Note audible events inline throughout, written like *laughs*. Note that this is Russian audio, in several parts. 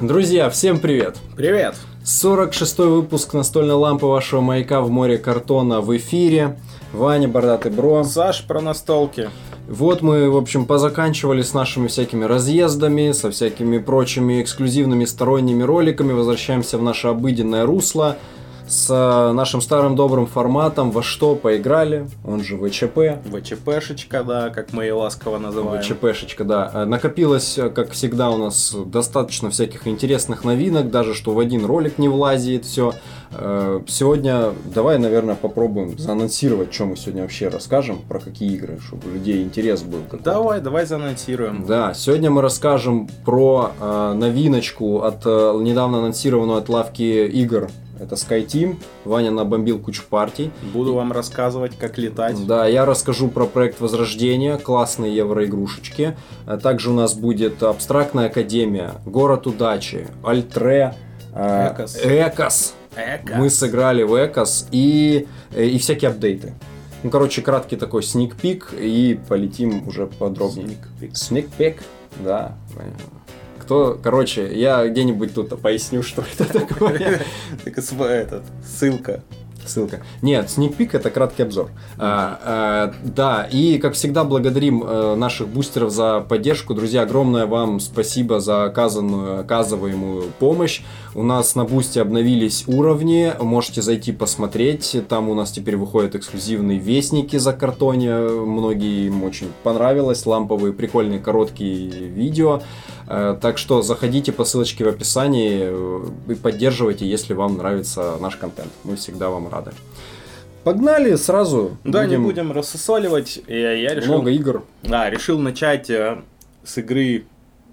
Друзья, всем привет! Привет! 46-й выпуск настольной лампы вашего маяка в море картона в эфире. Ваня, Бордатый Бро. Саш про настолки. Вот мы, в общем, позаканчивали с нашими всякими разъездами, со всякими прочими эксклюзивными сторонними роликами. Возвращаемся в наше обыденное русло с э, нашим старым добрым форматом «Во что поиграли», он же ВЧП. ВЧПшечка, да, как мы ее ласково называем. ВЧПшечка, да. Э, Накопилось, э, как всегда, у нас достаточно всяких интересных новинок, даже что в один ролик не влазит все. Сегодня давай, наверное, попробуем заанонсировать, что мы сегодня вообще расскажем, про какие игры, чтобы у людей интерес был. Давай, давай заанонсируем. Да, сегодня мы расскажем про новиночку от недавно анонсированную от лавки игр это SkyTeam. Ваня набомбил кучу партий. Буду вам рассказывать, как летать. Да, я расскажу про проект Возрождения, классные евроигрушечки. А также у нас будет Абстрактная Академия, Город Удачи, Альтре, э, Экос. Экос. Мы сыграли в Экос и, э, и всякие апдейты. Ну, короче, краткий такой сникпик и полетим уже подробнее. Сникпик. Сникпик, да кто, короче, я где-нибудь тут поясню, что это такое. *laughs* Так этот, ссылка ссылка. Нет, Peek это краткий обзор. А, а, да, и как всегда благодарим а, наших бустеров за поддержку. Друзья, огромное вам спасибо за оказанную, оказываемую помощь. У нас на бусте обновились уровни, можете зайти посмотреть. Там у нас теперь выходят эксклюзивные вестники за картоне. Многие им очень понравилось. Ламповые, прикольные, короткие видео. А, так что заходите по ссылочке в описании э, и поддерживайте, если вам нравится наш контент. Мы всегда вам рады рады. Погнали сразу. Да, будем... не будем рассосоливать. Я, я решил... Много игр. Да, решил начать э, с игры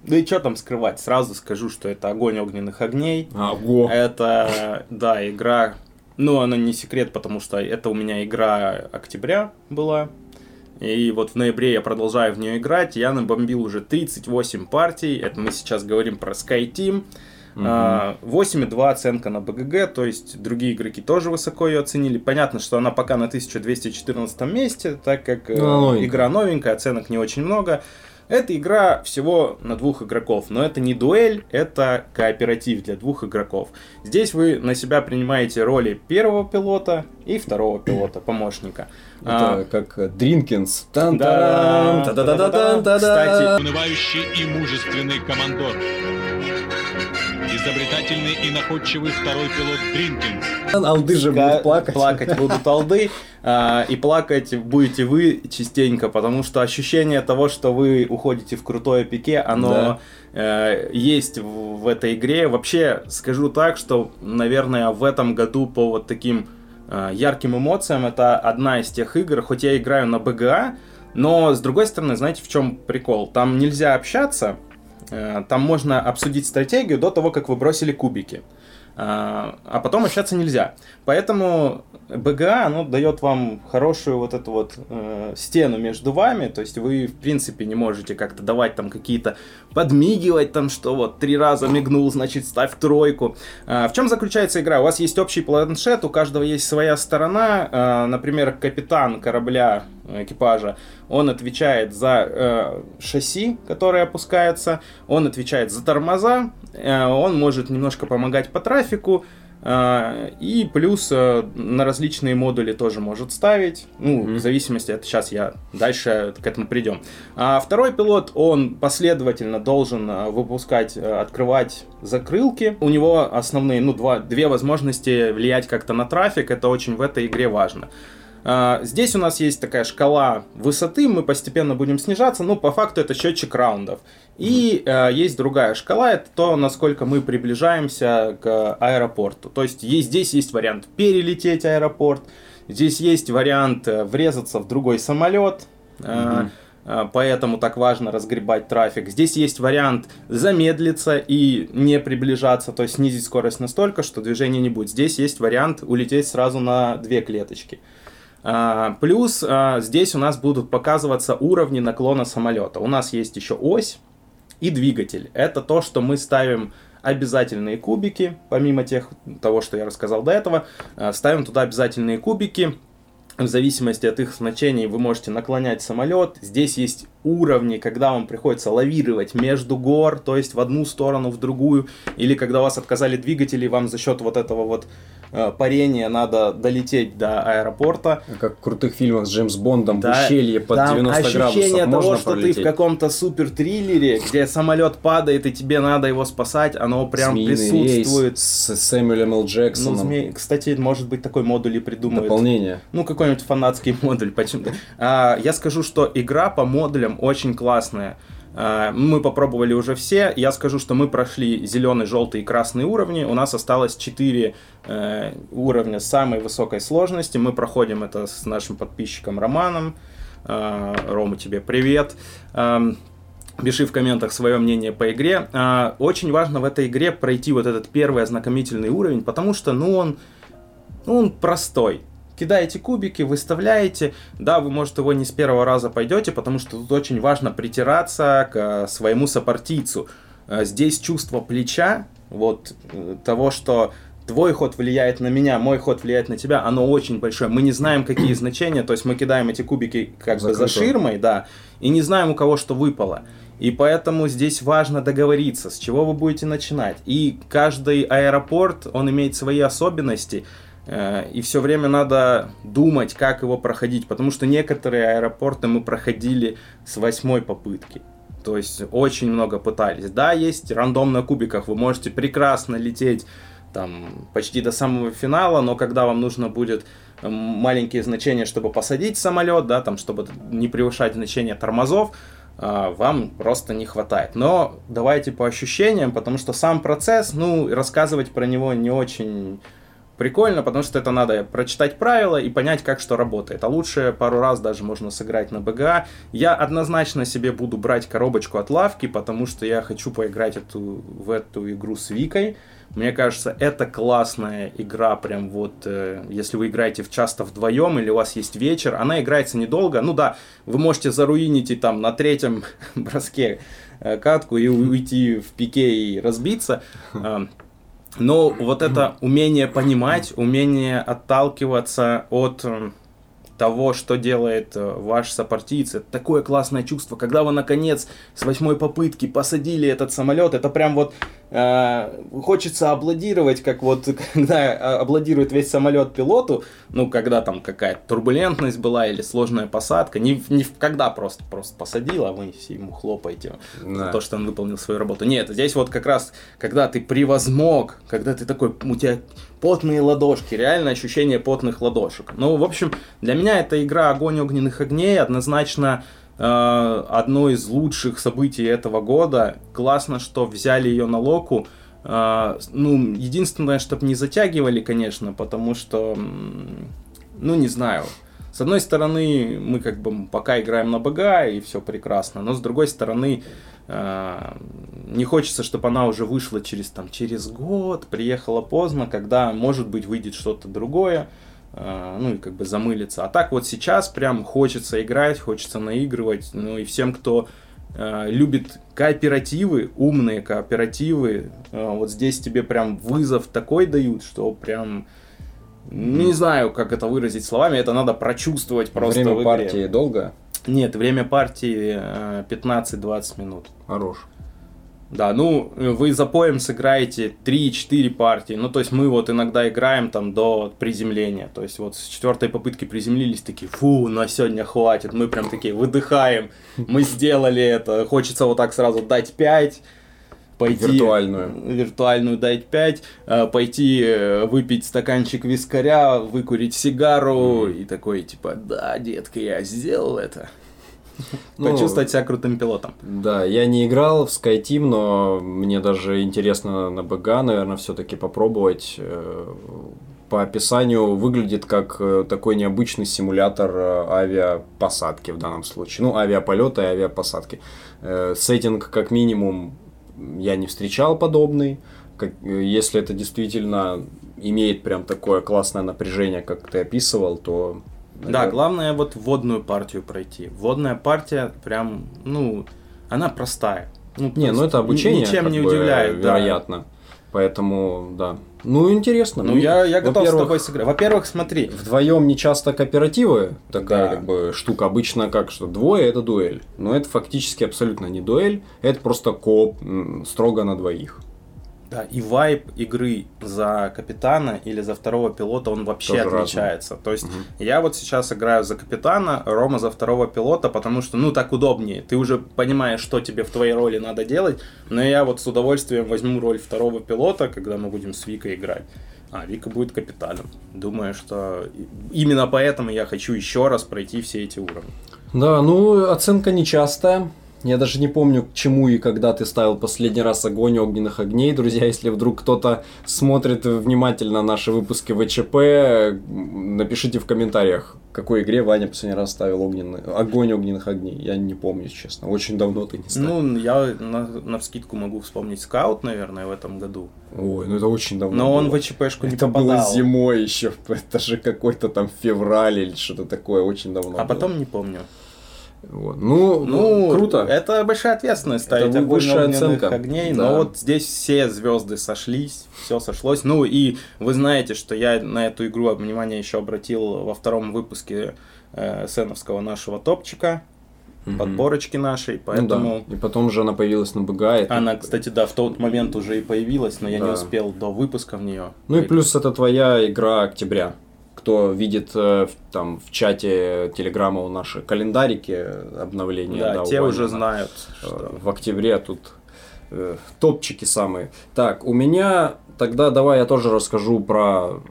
да и что там скрывать, сразу скажу, что это огонь огненных огней. Ого. Это, да, игра, ну, она не секрет, потому что это у меня игра октября была. И вот в ноябре я продолжаю в нее играть. Я набомбил уже 38 партий. Это мы сейчас говорим про Sky Team. Угу. 8,2 оценка на БГГ, то есть другие игроки тоже высоко ее оценили. Понятно, что она пока на 1214 месте, так как ну, новенькая. игра новенькая, оценок не очень много. Это игра всего на двух игроков, но это не дуэль, это кооператив для двух игроков. Здесь вы на себя принимаете роли первого пилота и второго пилота, помощника. Это а, как Дринкинс. Кстати, неунывающий и мужественный командор изобретательный и находчивый второй пилот Дринкинс. Олды же будут плакать. Плакать будут олды, а, и плакать будете вы частенько, потому что ощущение того, что вы уходите в крутое пике, оно да. Э, есть в этой игре. Вообще, скажу так, что, наверное, в этом году по вот таким э, ярким эмоциям это одна из тех игр, хоть я играю на БГА, но с другой стороны, знаете, в чем прикол? Там нельзя общаться, там можно обсудить стратегию до того, как вы бросили кубики. А, а потом общаться нельзя. Поэтому БГА, оно дает вам хорошую вот эту вот э, стену между вами, то есть вы, в принципе, не можете как-то давать там какие-то, подмигивать там, что вот три раза мигнул, значит, ставь тройку. А, в чем заключается игра? У вас есть общий планшет, у каждого есть своя сторона, а, например, капитан корабля экипажа, он отвечает за э, шасси, которое опускается, он отвечает за тормоза, э, он может немножко помогать по трафику, э, и плюс э, на различные модули тоже может ставить, ну, mm-hmm. в зависимости, от сейчас я дальше к этому придем. А второй пилот, он последовательно должен э, выпускать, э, открывать закрылки. У него основные, ну, два, две возможности влиять как-то на трафик, это очень в этой игре важно. А, здесь у нас есть такая шкала высоты, мы постепенно будем снижаться, ну, по факту это счетчик раундов. И э, есть другая шкала, это то, насколько мы приближаемся к аэропорту. То есть, есть здесь есть вариант перелететь аэропорт, здесь есть вариант э, врезаться в другой самолет. Э, Поэтому так важно разгребать трафик. Здесь есть вариант замедлиться и не приближаться, то есть снизить скорость настолько, что движения не будет. Здесь есть вариант улететь сразу на две клеточки. Плюс а, здесь у нас будут показываться уровни наклона самолета. У нас есть еще ось и двигатель. Это то, что мы ставим обязательные кубики, помимо тех, того, что я рассказал до этого, а, ставим туда обязательные кубики. В зависимости от их значений вы можете наклонять самолет. Здесь есть уровни, когда вам приходится лавировать между гор, то есть в одну сторону, в другую, или когда у вас отказали двигатели, вам за счет вот этого вот э, парения надо долететь до аэропорта. Как в крутых фильмах с Джеймс Бондом да, в ущелье под 90 ощущение градусов того, можно что пролететь. ты в каком-то супер триллере, где самолет падает и тебе надо его спасать, оно прям Змеиный присутствует. рейс с Сэмюэлем Л. Ну, Джексоном. змей, кстати, может быть такой модуль и придумают. Дополнение. Ну, какой-нибудь фанатский *laughs* модуль. Почему-то. А, я скажу, что игра по модулям очень классная. А, мы попробовали уже все. Я скажу, что мы прошли зеленый, желтый и красный уровни. У нас осталось 4 э, уровня самой высокой сложности. Мы проходим это с нашим подписчиком Романом. А, Рома, тебе привет. Ам, Пиши в комментах свое мнение по игре. А, Очень важно в этой игре пройти вот этот первый ознакомительный уровень, потому что, ну, он, ну, он простой. Кидаете кубики, выставляете. Да, вы, может, его не с первого раза пойдете, потому что тут очень важно притираться к э, своему сопартийцу. Э, Здесь чувство плеча, вот э, того, что твой ход влияет на меня, мой ход влияет на тебя, оно очень большое. Мы не знаем, какие *clears throat* значения, то есть мы кидаем эти кубики как бы за Закрыто. ширмой, да, и не знаем, у кого что выпало. И поэтому здесь важно договориться, с чего вы будете начинать. И каждый аэропорт, он имеет свои особенности, и все время надо думать, как его проходить, потому что некоторые аэропорты мы проходили с восьмой попытки. То есть очень много пытались. Да, есть рандом на кубиках, вы можете прекрасно лететь там почти до самого финала, но когда вам нужно будет м, маленькие значения, чтобы посадить самолет, да, там, чтобы не превышать значение тормозов, а, вам просто не хватает. Но давайте по ощущениям, потому что сам процесс, ну, рассказывать про него не очень прикольно, потому что это надо прочитать правила и понять, как что работает. А лучше пару раз даже можно сыграть на БГА. Я однозначно себе буду брать коробочку от лавки, потому что я хочу поиграть эту, в эту игру с Викой. Мне кажется, это классная игра, прям вот, э, если вы играете в часто вдвоем или у вас есть вечер, она играется недолго. Ну да, вы можете заруинить и там на третьем *laughs* броске э, катку и уйти в пике и разбиться. Э, но вот это умение понимать, умение отталкиваться от э, того, что делает э, ваш сопартиец, это такое классное чувство, когда вы наконец с восьмой попытки посадили этот самолет, это прям вот э, хочется аплодировать, как вот *laughs* когда э, аплодирует весь самолет пилоту, ну когда там какая-то турбулентность была или сложная посадка, не, не когда просто просто посадил, а вы ему хлопаете за Да. то, что он выполнил свою работу. Нет, здесь вот как раз, когда ты превозмог, когда ты такой, у тебя потные ладошки, реально ощущение потных ладошек. Ну, в общем, для меня эта игра «Огонь огненных огней» однозначно э, одно из лучших событий этого года. Классно, что взяли ее на локу. Э, ну, единственное, чтобы не затягивали, конечно, потому что, ну, не знаю. С одной стороны, мы как бы пока играем на БГ, и все прекрасно, но с другой стороны, не хочется, чтобы она уже вышла через, там, через год, приехала поздно, когда, может быть, выйдет что-то другое, э, ну и как бы замылиться. А так вот сейчас прям хочется играть, хочется наигрывать, ну и всем, кто э, любит кооперативы, умные кооперативы, э, вот здесь тебе прям вызов такой дают, что прям... Не знаю, как это выразить словами, это надо прочувствовать просто Время в игре. партии долго? Нет, время партии э, 15-20 минут. Хорош. Да, ну, э, вы за поем сыграете 3-4 партии. Ну, то есть мы вот иногда играем там до приземления. То есть вот с четвертой попытки приземлились, такие, фу, на сегодня хватит. Мы прям такие выдыхаем, мы сделали это. Хочется вот так сразу дать 5. Пойти, Виртуальную. Виртуальную дать 5. э, Пойти э, выпить стаканчик вискаря, выкурить сигару. И такой, типа, да, детка, я сделал это. *laughs* Ну, Почувствовать себя крутым пилотом. Да, я не играл в SkyTeam, но мне даже интересно на БГ, наверное, все-таки попробовать. Э, По описанию выглядит как такой необычный симулятор авиапосадки в данном случае. Ну, авиаполета и авиапосадки. Сеттинг, как минимум, я не встречал подобный. Как, э, если это действительно имеет прям такое классное напряжение, как ты описывал, то... Да, это- главное вот вводную партию пройти. Вводная партия прям, ну, она простая. Ну, Не, ну это обучение, Ничем не бы, удивляет, да. Поэтому, да. Ну, интересно. Ну, я, я готов с тобой сыграть. Во-первых, смотри. Вдвоем не часто кооперативы, такая Да. как бы штука. Обычно как, что двое это дуэль. Но это фактически абсолютно не дуэль, это просто кооп м, строго на двоих. Да, и вайб игры за капитана или за второго пилота, он вообще Тоже разный. отличается. То есть я вот сейчас играю за капитана, Рома за второго пилота, потому что, ну, так удобнее. Ты уже понимаешь, что тебе в твоей роли надо делать, но я вот с удовольствием возьму роль второго пилота, когда мы будем с Викой играть. А Вика будет капитаном. Думаю, что именно поэтому я хочу еще раз пройти все эти уровни. Да, ну, оценка нечастая. Я даже не помню, к чему и когда ты ставил последний раз огонь огненных огней. Друзья, если вдруг кто-то смотрит внимательно наши выпуски ВЧП, напишите в комментариях, какой игре Ваня последний раз ставил огненный, огонь огненных огней. Я не помню, честно. Очень давно ты не ставил. Ну, я на, на вскидку могу вспомнить скаут, наверное, в этом году. Ой, ну это очень давно Но он было. в ВЧПшку не Это попадал. было зимой еще. *laughs* Это же какой-то там февраль или что-то такое. Очень давно А было. потом не помню. Вот. Ну, Ну, круто. Это большая ответственность ставить Это огонь высшая оценка. огней. Да. Но вот здесь все звезды сошлись, все сошлось. Ну и вы знаете, что я на эту игру внимание еще обратил во втором выпуске э, сеновского нашего топчика, Мгм. подборочки нашей, Ну поэтому... да. И потом же она появилась на БГА. и Она, кстати, да, в тот момент уже и появилась, но я не Да. успел до выпуска в нее. Ну и плюс это твоя игра октября. Кто видит э, там в чате Телеграма у наши календарики э, обновления. Да, у те Вани уже на- знают, э, что... В октябре тут э, топчики самые. Так, у меня тогда давай я тоже расскажу про...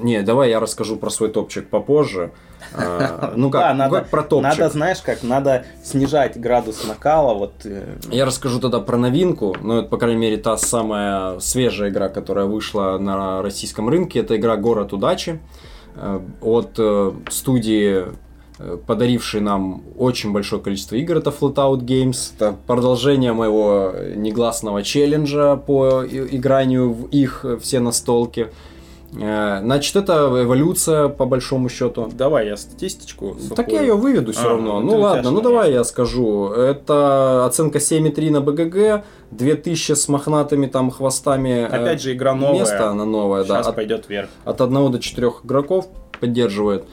Не, давай я расскажу про свой топчик попозже. А, Ну как, Да, надо, как про топчик. надо, знаешь, как надо снижать градус накала, вот э, Я расскажу тогда про новинку, ну это, по крайней мере, та самая свежая игра, которая вышла на российском рынке. Это игра «Город удачи» э, от э, студии, подарившей нам очень большое количество игр. Это Flatout Games. Это продолжение моего негласного челленджа по игранию в их все настолки. Э, Значит, это эволюция, по большому счету. давай я статистичку. Так сухую. я ее выведу все А, равно. ну Ну ладно, ну давай я скажу. Это оценка 7,3 на БГГ, 2000 с мохнатыми там хвостами. э, Опять же, игра новая. Место она новая, да. Сейчас От, пойдет вверх. от 1 до 4 игроков поддерживает.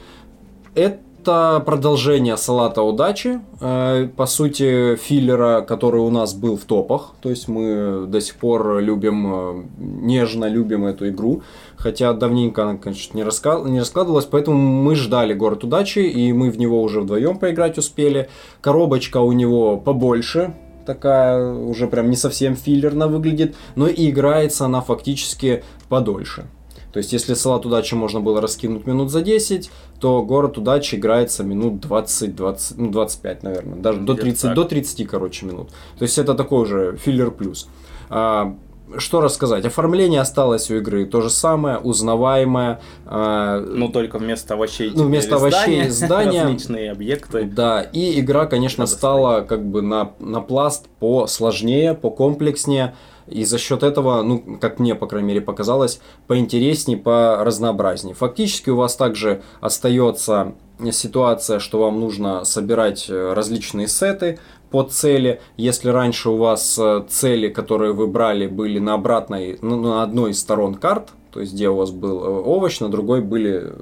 Это продолжение салата удачи, э, по сути, филлера, который у нас был в топах. То есть мы до сих пор любим, э, нежно любим эту игру. Хотя давненько она, конечно, не, раска- не раскладывалась, поэтому мы ждали город удачи, и мы в него уже вдвоем поиграть успели. Коробочка у него побольше, такая уже прям не совсем филлерно выглядит, но и играется она фактически подольше. То есть, если салат удачи можно было раскинуть минут за 10, то город удачи играется минут 20, 20 ну, 25, наверное, даже до Где-то 30, так. до 30, короче, минут. То есть, это такой уже филлер плюс. А, что рассказать? Оформление осталось у игры то же самое, узнаваемое. а, Ну, только вместо овощей Ну, вместо овощей здания. различные объекты. Да, и игра, конечно, Надо стала как бы на, на пласт посложнее, покомплекснее. И за счет этого, ну, как мне, по крайней мере, показалось, поинтереснее, по разнообразнее. Фактически у вас также остается ситуация, что вам нужно собирать э, различные сеты по цели. Если раньше у вас э, цели, которые вы брали, были на обратной, ну, на одной из сторон карт, то есть где у вас был э, овощ, на другой были э,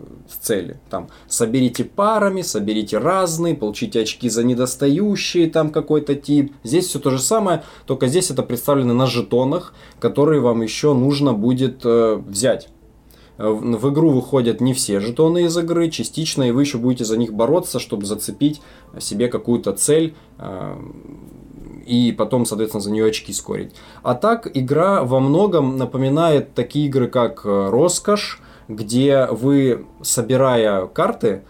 цели. Там соберите парами, соберите разные, получите очки за недостающие, там какой-то тип. Здесь все то же самое, только здесь это представлено на жетонах, которые вам еще нужно будет э, взять. Э, В игру выходят не все жетоны из игры, частично, и вы еще будете за них бороться, чтобы зацепить себе какую-то цель э, и потом, соответственно, за нее очки скорить. А так, игра во многом напоминает такие игры, как э, Роскошь, где вы, собирая карты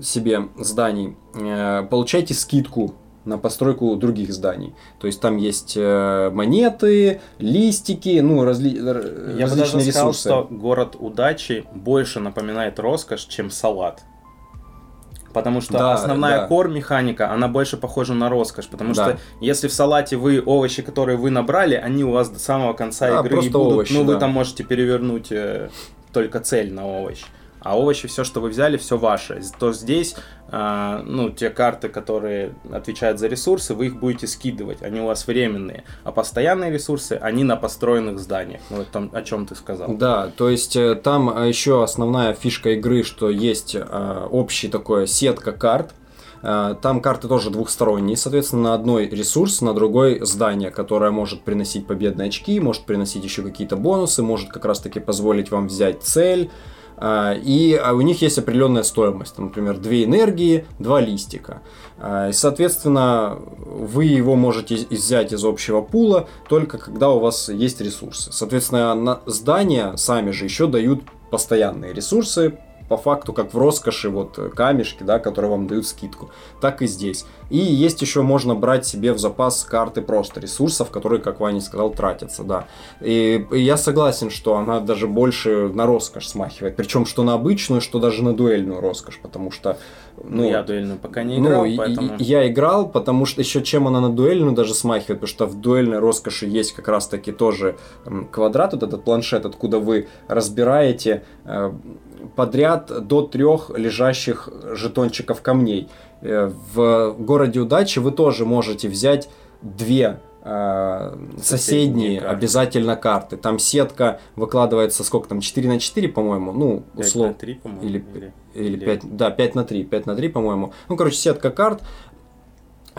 себе зданий, э, получаете скидку на постройку других зданий. То есть там есть э, монеты, листики, ну, разли- Я бы даже различные сказал, ресурсы. что город удачи больше напоминает роскошь, чем салат. Потому что Да, основная да. кор-механика, она больше похожа на роскошь. Потому Да. что если в салате вы овощи, которые вы набрали, они у вас до самого конца Да, игры и будут. овощи, ну, вы да. там можете перевернуть э, только цель на овощ. А овощи, все, что вы взяли, все ваше. То здесь, э, ну, те карты, которые отвечают за ресурсы, вы их будете скидывать. Они у вас временные. А постоянные ресурсы, они на построенных зданиях. Ну, это о чем ты сказал. Да, то есть э, там э, еще основная фишка игры, что есть э, общий такой сетка карт, там карты тоже двухсторонние, соответственно, на одной ресурс, на другой здание, которое может приносить победные очки, может приносить еще какие-то бонусы, может как раз-таки позволить вам взять цель. Э, и а у них есть определенная стоимость, например, две энергии, два листика. И, соответственно, вы его можете взять из общего пула только когда у вас есть ресурсы. Соответственно, здания сами же еще дают постоянные ресурсы, по факту как в роскоши вот камешки, да, которые вам дают скидку, так и здесь. И есть еще можно брать себе в запас карты просто ресурсов, которые, как Ваня сказал, тратятся, да. И, и я согласен, что она даже больше на роскошь смахивает, причем что на обычную, что даже на дуэльную роскошь, потому что ну, я дуэльную пока не играл, ну, поэтому... Я играл, потому что еще чем она на дуэльную даже смахивает, потому что в дуэльной роскоши есть как раз таки тоже квадрат, вот этот планшет, откуда вы разбираете э, подряд до трех лежащих жетончиков камней. Э, в городе удачи вы тоже можете взять две э, соседние, соседние карты. обязательно карты. Там сетка выкладывается сколько там, 4 на 4, по-моему, ну, условно. 3, по-моему. Или, или, или 5, да, 5 на 3, 5 на 3, по-моему. Ну, короче, сетка карт.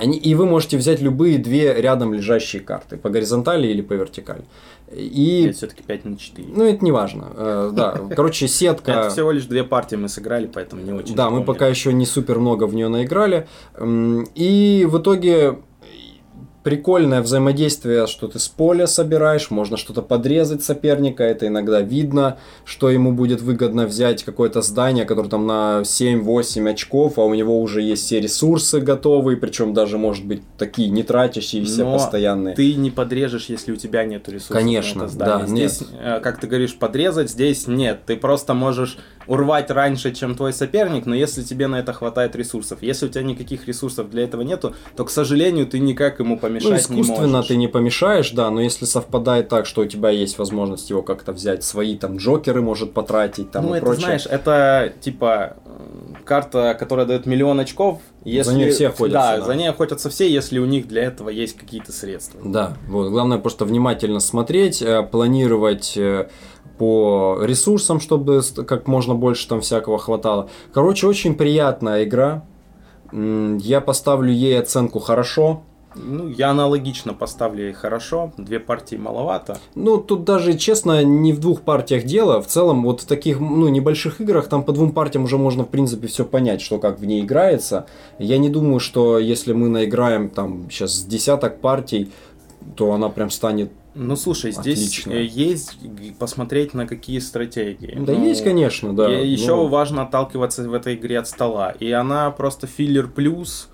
Они, и вы можете взять любые две рядом лежащие карты, по горизонтали или по вертикали. И... Это все-таки 5 на 4. Ну, это не важно. Э, да, *laughs* короче, сетка... Это всего лишь две партии мы сыграли, поэтому не очень Да, мы пока еще не супер много в нее наиграли. И в итоге прикольное взаимодействие, что ты с поля собираешь, можно что-то подрезать соперника, это иногда видно, что ему будет выгодно взять какое-то здание, которое там на 7-8 очков, а у него уже есть все ресурсы готовые, причем даже, может быть, такие не тратящиеся, Но постоянные. ты не подрежешь, если у тебя нет ресурсов Конечно, на это здание. да. Здесь, нет. Э, как ты говоришь, подрезать, здесь нет. Ты просто можешь урвать раньше, чем твой соперник, но если тебе на это хватает ресурсов. Если у тебя никаких ресурсов для этого нету, то, к сожалению, ты никак ему помешать ну, искусственно не можешь. ты не помешаешь, да, но если совпадает так, что у тебя есть возможность его как-то взять, свои там джокеры может потратить, там ну, и это, прочее. знаешь, это типа карта, которая дает миллион очков, если... За ней все охотятся. Да, да, за ней охотятся все, если у них для этого есть какие-то средства. Да, вот. Главное просто внимательно смотреть, э, планировать э, по ресурсам, чтобы как можно больше там всякого хватало. Короче, очень приятная игра. Я поставлю ей оценку хорошо. Ну, я аналогично поставлю ей хорошо. Две партии маловато. Ну, тут даже, честно, не в двух партиях дело. В целом, вот в таких, ну, небольших играх, там по двум партиям уже можно, в принципе, все понять, что как в ней играется. Я не думаю, что если мы наиграем там сейчас с десяток партий, то она прям станет ну слушай, здесь Отлично. есть посмотреть на какие стратегии. Да ну, есть, конечно, да. Еще но... важно отталкиваться в этой игре от стола. И она просто филлер плюс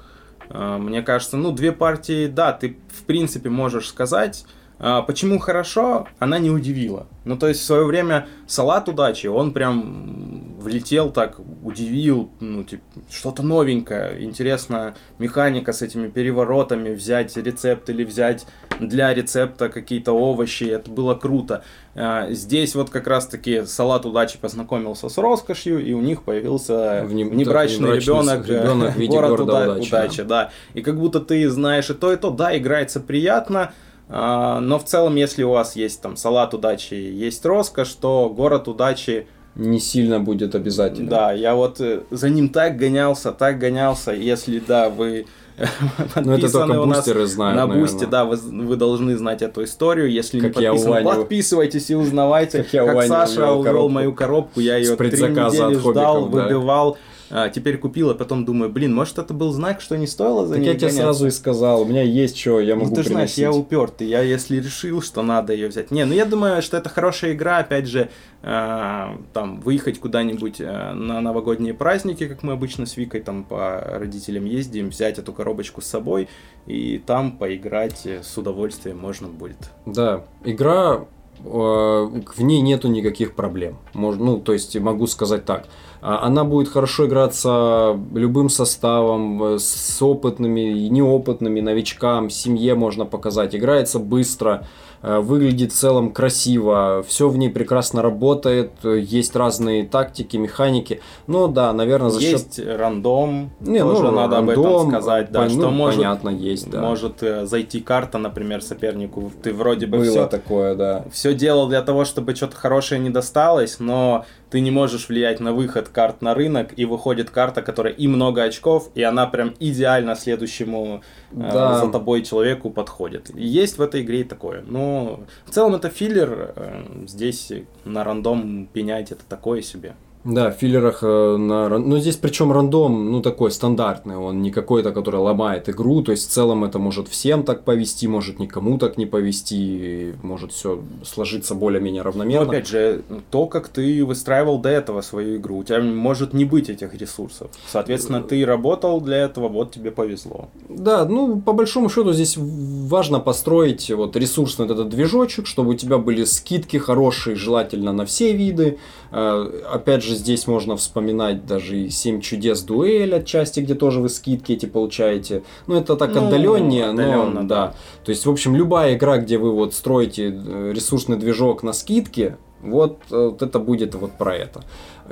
а, мне кажется, ну, две партии, да, ты в принципе можешь сказать. А, почему хорошо, она не удивила. Ну, то есть в свое время салат удачи, он прям влетел так, удивил, ну, типа, что-то новенькое, интересная механика с этими переворотами, взять рецепт или взять для рецепта какие-то овощи, это было круто. А, здесь вот как раз-таки салат удачи познакомился с роскошью, и у них появился Вне, внебрачный, так, ребенок, ребенок в виде город уда- удачи, удачи да. да. И как будто ты знаешь и то, и то, да, играется приятно, а, но в целом, если у вас есть там салат удачи, есть роскошь, то город удачи не сильно будет обязательно. Да, я вот э, за ним так гонялся, так гонялся. Если да, вы *laughs* ну, это только бустеры знают, На бусте, да, вы, вы должны знать эту историю. Если как не подписаны, подписывайтесь и узнавайте. Как, как Саша увел мою коробку, я ее три недели ждал, да. выбивал а, теперь купил, а потом думаю, блин, может это был знак, что не стоило за так ней я тебе сразу и сказал, у меня есть что, я могу Ну ты же знаешь, я упертый, я если решил, что надо ее взять. Не, ну я думаю, что это хорошая игра, опять же, э, там, выехать куда-нибудь э, на новогодние праздники, как мы обычно с Викой там по родителям ездим, взять эту коробочку с собой и там поиграть с удовольствием можно будет. Да, игра э, в ней нету никаких проблем. Можно, ну, то есть могу сказать так. А, Она будет хорошо играться любым составом, э, с опытными и неопытными новичкам, семье можно показать. Играется быстро, выглядит в целом красиво, все в ней прекрасно работает, э, есть разные тактики, механики. Ну да, наверное, за счет... Есть рандом, Не, тоже ну, надо об этом рандом, сказать, да, пон- что ну, может, понятно, есть, да. может э, зайти карта, например, сопернику, ты вроде бы Было все, такое, да. все делал для того, чтобы что-то хорошее не досталось, но ты не можешь влиять на выход карт на рынок, и выходит карта, которая и много очков, и она прям идеально следующему э, Да. за тобой человеку подходит. Есть в этой игре и такое. Но в целом это филлер, э, здесь на рандом пенять это такое себе. Да, в филлерах э, на... Ну, здесь причем рандом, ну, такой стандартный, он не какой-то, который ломает игру, то есть в целом это может всем так повести, может никому так не повести, может все сложиться более-менее Но равномерно. опять же, то, как ты выстраивал до этого свою игру, у тебя может не быть этих ресурсов. Соответственно, ты работал для этого, вот тебе повезло. Да, ну, по большому счету здесь важно построить вот ресурсный вот этот движочек, чтобы у тебя были скидки хорошие, желательно на все виды. Э, Опять же, здесь можно вспоминать даже и 7 чудес дуэль отчасти, где тоже вы скидки эти получаете. Ну, это так Ну, отдаленнее, отдаленно, но да. То есть, в общем, любая игра, где вы вот строите э, ресурсный движок на скидки, вот, э, вот это будет вот про это.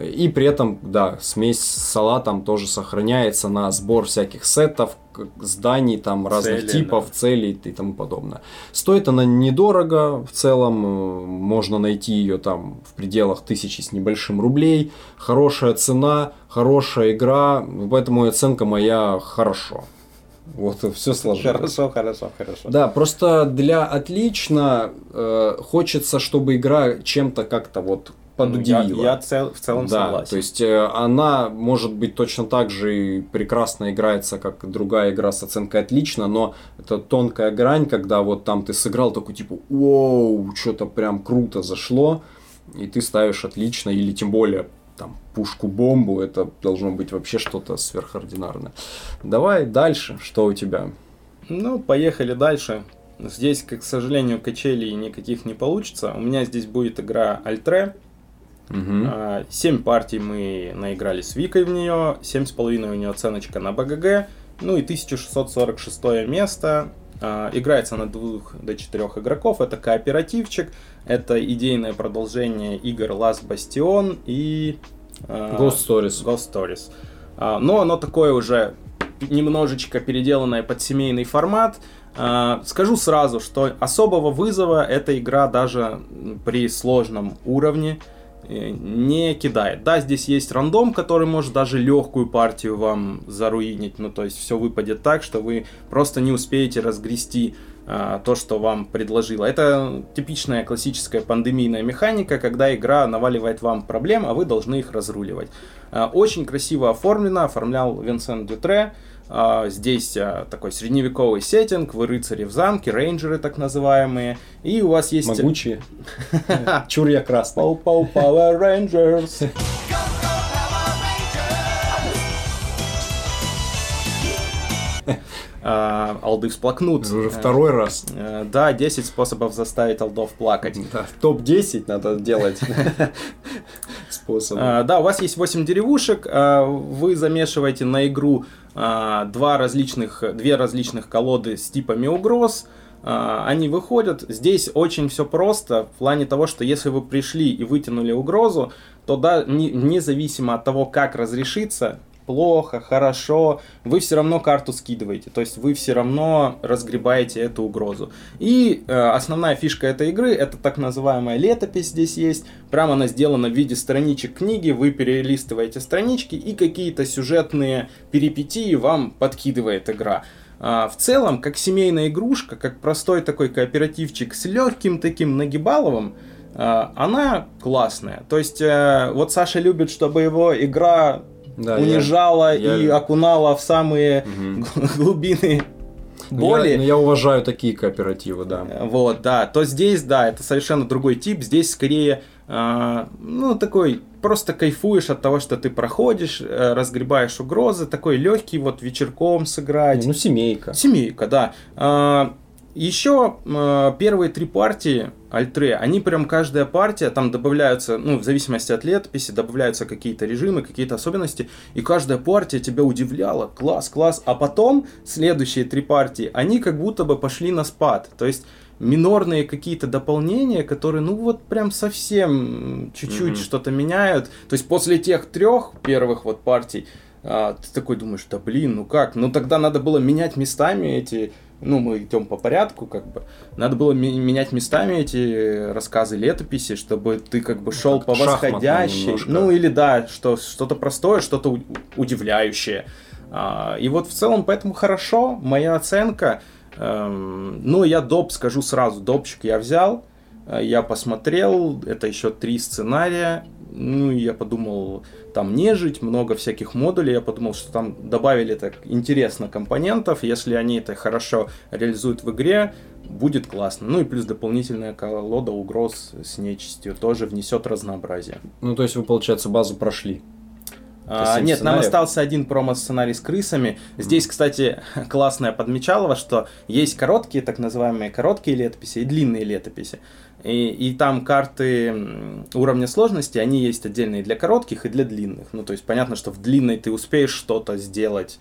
И при этом, да, смесь с салатом тоже сохраняется на сбор всяких сетов, зданий там разных Цели, типов, целей и тому подобное. Стоит она недорого, в целом э, можно найти ее там в пределах тысячи с небольшим рублей. Хорошая цена, хорошая игра, поэтому оценка моя хорошо. Вот все сложилось. Хорошо, хорошо, хорошо. Да, просто для отлично э, хочется, чтобы игра чем-то как-то вот подудивила. Ну, Я, я цел- в целом да, согласен. то есть э, она может быть точно так же и прекрасно играется, как другая игра с оценкой отлично, но это тонкая грань, когда вот там ты сыграл такой типа, вау, что-то прям круто зашло, и ты ставишь отлично, или тем более там пушку-бомбу, это должно быть вообще что-то сверхординарное. Давай дальше, что у тебя? Ну, поехали дальше. Здесь, к сожалению, качелей никаких не получится. У меня здесь будет игра Альтре. Мгм. А, Семь партий мы наиграли с Викой в нее, семь с половиной у нее оценочка на БГГ, ну и 1646 место. А, Играется на двух до четырех игроков, это кооперативчик, это идейное продолжение игр Last Bastion и а, Ghost Stories. Ghost Stories. А, Но оно такое уже немножечко переделанное под семейный формат. А, Скажу сразу, что особого вызова эта игра даже при сложном уровне не кидает. Да, здесь есть рандом, который может даже легкую партию вам заруинить. Ну, то есть все выпадет так, что вы просто не успеете разгрести а, то, что вам предложила. Это типичная классическая пандемийная механика, когда игра наваливает вам проблем, а вы должны их разруливать. А, Очень красиво оформлено, оформлял Винсент Дютре. А, Здесь а, такой средневековый сеттинг, вы рыцари в замке, рейнджеры так называемые, и у вас есть... Могучие. *laughs* Чур я красный. Пау-пау Power Rangers. *laughs* А, Алды всплакнут. Это уже второй раз. Э, Да, 10 способов заставить алдов плакать. Да, топ-10 надо делать. *laughs* Способ. Да, у вас есть 8 деревушек, вы замешиваете на игру два различных, две различных колоды с типами угроз, А, они выходят. Здесь очень все просто в плане того, что если вы пришли и вытянули угрозу, то да, не- независимо от того, как разрешится, плохо, хорошо, вы все равно карту скидываете, то есть вы все равно разгребаете эту угрозу. И э, основная фишка этой игры это так называемая летопись здесь есть, прямо она сделана в виде страничек книги, вы перелистываете странички и какие-то сюжетные перипетии вам подкидывает игра. А, в целом, как семейная игрушка, как простой такой кооперативчик с легким таким нагибаловым, а, она классная. То есть, э, вот Саша любит, чтобы его игра Да, я- унижала я- и окунала в самые Мгм. *laughs* глубины Ну, боли. Я, ну, я уважаю такие кооперативы, да. Вот, да. То здесь, да, это совершенно другой тип. Здесь скорее, а, ну, такой, просто кайфуешь от того, что ты проходишь, э, разгребаешь угрозы, такой легкий вот вечерком сыграть. Ну, семейка. Семейка, да. А, еще э, первые три партии Альтре, они прям каждая партия, там добавляются, ну, в зависимости от летописи, добавляются какие-то режимы, какие-то особенности, и каждая партия тебя удивляла, класс, класс, а потом следующие три партии, они как будто бы пошли на спад, то есть минорные какие-то дополнения, которые, ну вот прям совсем чуть-чуть mm-hmm. что-то меняют, то есть после тех трех первых вот партий, а, ты такой думаешь, да блин, ну как, ну тогда надо было менять местами эти ну, мы идем по порядку, как бы. Надо было менять местами эти рассказы, летописи, чтобы ты как бы шел по восходящей. Ну, или да, что, что-то простое, что-то удивляющее. А, и вот в целом поэтому хорошо, моя оценка. Эм, ну, я доп, скажу сразу, допчик я взял, э, я посмотрел, это еще три сценария, ну, я подумал, там нежить, много всяких модулей. Я подумал, что там добавили так интересно компонентов. Если они это хорошо реализуют в игре, будет классно. Ну и плюс дополнительная колода угроз с нечистью тоже внесет разнообразие. Ну, то есть вы, получается, базу прошли. А, нет, нам остался один промо-сценарий с крысами. Здесь, кстати, *laughs* классная подмечалова, что есть короткие, так называемые короткие летописи и длинные летописи. И, и там карты уровня сложности, они есть отдельные для коротких и для длинных. Ну, то есть понятно, что в длинной ты успеешь что-то сделать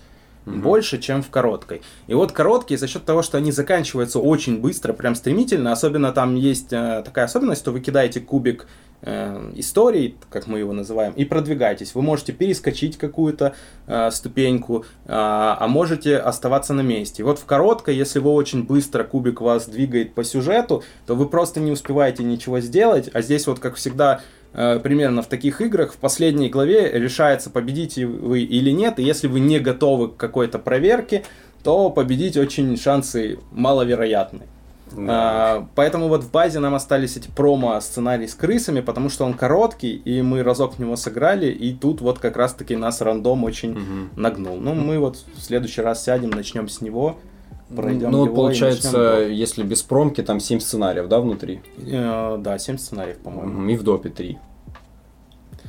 угу. больше, чем в короткой. И вот короткие за счет того, что они заканчиваются очень быстро, прям стремительно, особенно там есть э, такая особенность, что вы кидаете кубик э, истории, как мы его называем, и продвигаетесь. Вы можете перескочить какую-то э, ступеньку, э, а можете оставаться на месте. И вот в короткой, если вы очень быстро кубик вас двигает по сюжету, то вы просто не успеваете ничего сделать, а здесь вот, как всегда, примерно в таких играх в последней главе решается, победите вы или нет, и если вы не готовы к какой-то проверке, то победить очень шансы маловероятны. Да. А, поэтому вот в базе нам остались эти промо-сценарии с крысами, потому что он короткий, и мы разок в него сыграли, и тут вот как раз-таки нас рандом очень угу. нагнул. Ну, мы вот в следующий раз сядем, начнем с него. Пройдем ну, его получается, если без промки, там 7 сценариев, да, внутри? Э, да, 7 сценариев, по-моему. И в допе 3.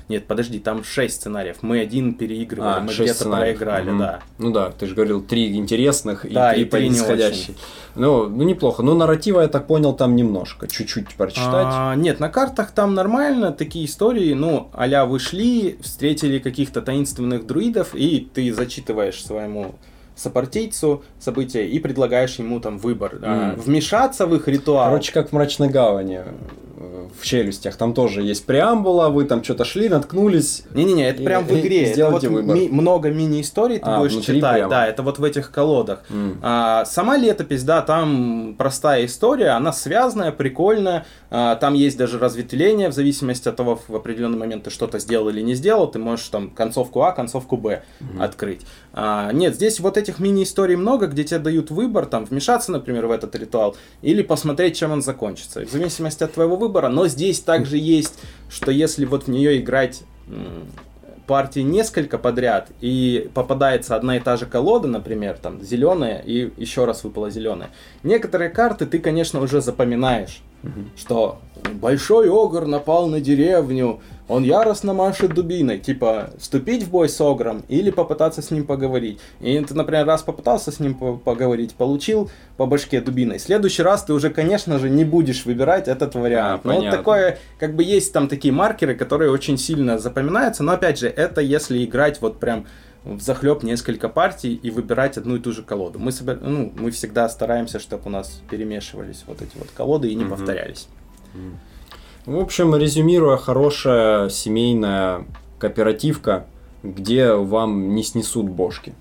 Нет, подожди, там 6 сценариев. Мы один переигрывали, а, мы где-то проиграли, угу. да. Ну да, ты же говорил, три интересных да, и три происходящие. Ну, ну, неплохо. Но нарратива, я так понял, там немножко, чуть-чуть прочитать. А, нет, на картах там нормально такие истории, ну, а вышли, встретили каких-то таинственных друидов, и ты зачитываешь своему сопартийцу события и предлагаешь ему там выбор. Mm. вмешаться в их ритуал. Короче, как в «Мрачной гавани» челюстях. Там тоже есть преамбула, вы там что-то шли, наткнулись. Не-не-не, это и, прям в игре. Это вот ми- много мини-историй ты а, будешь читать. Прямо. Да, это вот в этих колодах. Mm. А, сама летопись, да, там простая история, она связанная, прикольная. А, там есть даже разветвление в зависимости от того, в определенный момент ты что-то сделал или не сделал. Ты можешь там концовку А, концовку Б mm. открыть. А, нет, здесь вот этих мини-историй много, где тебе дают выбор, там, вмешаться, например, в этот ритуал, или посмотреть, чем он закончится. В зависимости от твоего выбора, но здесь также есть, что если вот в нее играть партии несколько подряд, и попадается одна и та же колода, например, там зеленая, и еще раз выпала зеленая. Некоторые карты ты, конечно, уже запоминаешь, угу. что большой огр напал на деревню, он яростно машет дубиной, типа, вступить в бой с Огром или попытаться с ним поговорить. И ты, например, раз попытался с ним поговорить, получил по башке дубиной. В следующий раз ты уже, конечно же, не будешь выбирать этот вариант. А, но вот такое, как бы есть там такие маркеры, которые очень сильно запоминаются, но опять же, это если играть вот прям в захлеб несколько партий и выбирать одну и ту же колоду. Мы, собер... ну, мы всегда стараемся, чтобы у нас перемешивались вот эти вот колоды и не угу. повторялись. В общем, резюмируя, хорошая семейная кооперативка, где вам не снесут бошки.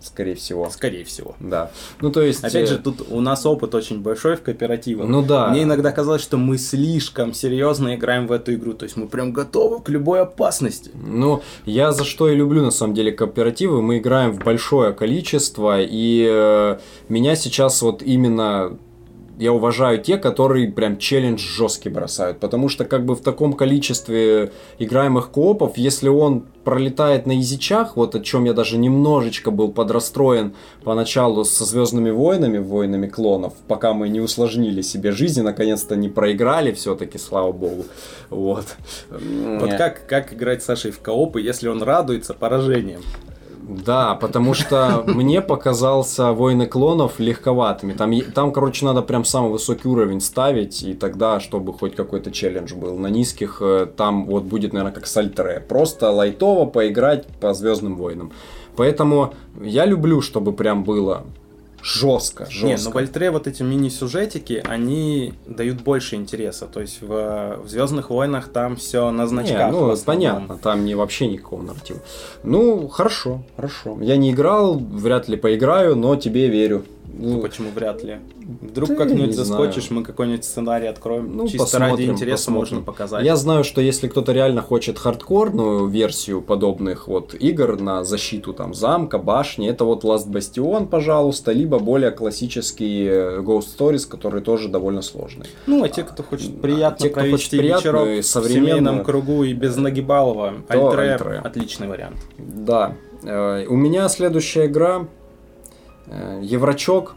Скорее всего. Скорее всего. Да. Ну, то есть... Опять же, э, тут у нас опыт очень большой в кооперативах. Ну да. Мне иногда казалось, что мы слишком серьезно играем в эту игру. То есть мы прям готовы к любой опасности. Ну, я за что и люблю, на самом деле, кооперативы. Мы играем в большое количество, и э, меня сейчас вот именно я уважаю те, которые прям челлендж жесткий бросают. Потому что как бы в таком количестве играемых коопов, если он пролетает на язычах, вот о чем я даже немножечко был подрастроен поначалу со Звездными войнами, войнами клонов, пока мы не усложнили себе жизнь, наконец-то не проиграли все-таки, слава богу. Вот. Вот как, как играть с Сашей в коопы, если он радуется поражением? Да, потому что *laughs* мне показался Войны клонов легковатыми. Там, там, короче, надо прям самый высокий уровень ставить, и тогда, чтобы хоть какой-то челлендж был. На низких э, там вот будет, наверное, как с Альтере. Просто лайтово поиграть по Звездным войнам. Поэтому я люблю, чтобы прям было жестко, жестко. Не, ну в Альтре вот эти мини-сюжетики, они дают больше интереса. То есть в, в Звездных войнах там все на Не, значках. в ну, понятно, там не вообще никакого нарратива. Ну, хорошо, хорошо. Я не играл, вряд ли поиграю, но тебе верю. Ну, Ну, почему вряд ли? Вдруг как-нибудь заскочишь, знаю. мы какой-нибудь сценарий откроем. Ну, Чисто ради интереса посмотрим. можно показать. Я знаю, что если кто-то реально хочет хардкорную версию подобных вот игр на защиту там замка, башни, это вот Last Bastion, пожалуйста, либо более классические э, Ghost Stories, которые тоже довольно сложные. Ну, а те, кто хочет А приятно те, кто хочет провести приятную, вечерок в современную, семейном кругу и без нагибалова, то Альтре Альтре. отличный вариант. Да. Э, У меня следующая игра э, Еврочок,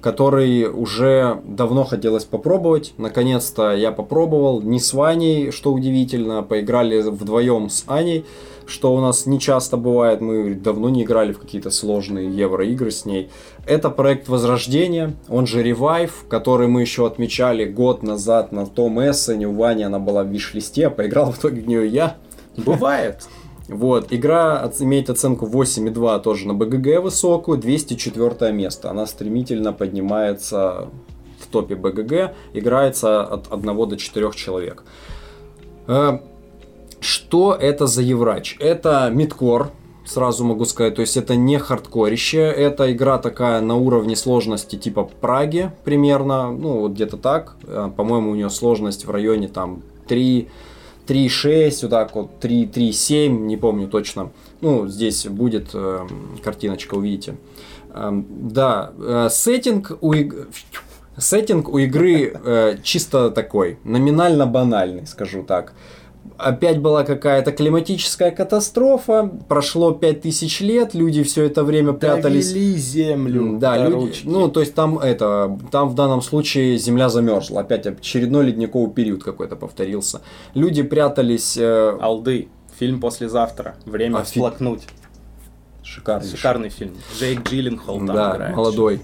который уже давно хотелось попробовать. Наконец-то я попробовал. Не с Ваней, что удивительно, поиграли вдвоем с Аней, что у нас не часто бывает. Мы давно не играли в какие-то сложные евроигры с ней. Это проект Возрождения, он же Revive, который мы еще отмечали год назад на том Эссене. У Вани она была в виш-листе, а поиграл в итоге в нее я. Бывает. Вот, игра имеет оценку 8,2 тоже на БГГ высокую, 204 место. Она стремительно поднимается в топе БГГ, играется от 1 до 4 человек. Э, Что это за Еврач? Это мидкор, сразу могу сказать, то есть это не хардкорище, это игра такая на уровне сложности типа Праги примерно, ну вот где-то так, Э, по-моему у нее сложность в районе там 3, 3,6, вот так вот, 3, 3,7, не помню точно. Ну, здесь будет э, картиночка, увидите. Эм, да, э, сеттинг у иг- Сеттинг у игры э, чисто такой, номинально банальный, скажу так. Опять была какая-то климатическая катастрофа, прошло 5000 лет, люди все это время прятались. Довели землю. Да, люди, ну, то есть там это, там в данном случае земля замерзла, опять очередной ледниковый период какой-то повторился. Люди прятались, э, Алды. Фильм послезавтра. Время Офи- всплакнуть. шикарный, Шикарный фильм. Джейк Джилленхол там да, играет. молодой.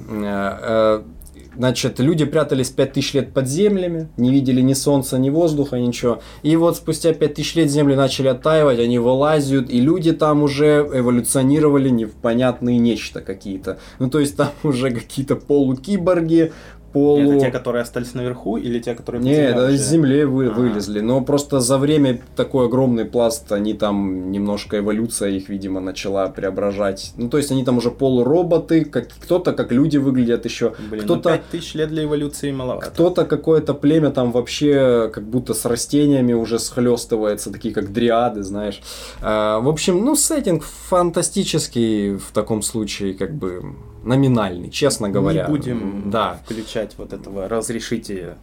Значит, люди прятались 5000 лет под землями, не видели ни солнца, ни воздуха, ничего. И вот спустя 5000 лет земли начали оттаивать, они вылазят, и люди там уже эволюционировали не в понятные нечто какие-то. Ну, то есть там *laughs* уже какие-то полукиборги, полу... Это те, которые остались наверху, или те, которые Не, это из земли вы, А. вылезли. Но просто за время такой огромный пласт, они там немножко эволюция их, видимо, начала преображать. Ну, то есть они там уже полуроботы, как, кто-то как люди выглядят еще. Блин, кто-то, ну 5000 лет для эволюции маловато. кто-то какое-то племя там вообще как будто с растениями уже схлестывается, такие как дриады, знаешь. А, в общем, ну, сеттинг фантастический в таком случае, как бы номинальный, честно говоря. Не будем Да. включать вот этого разрешите.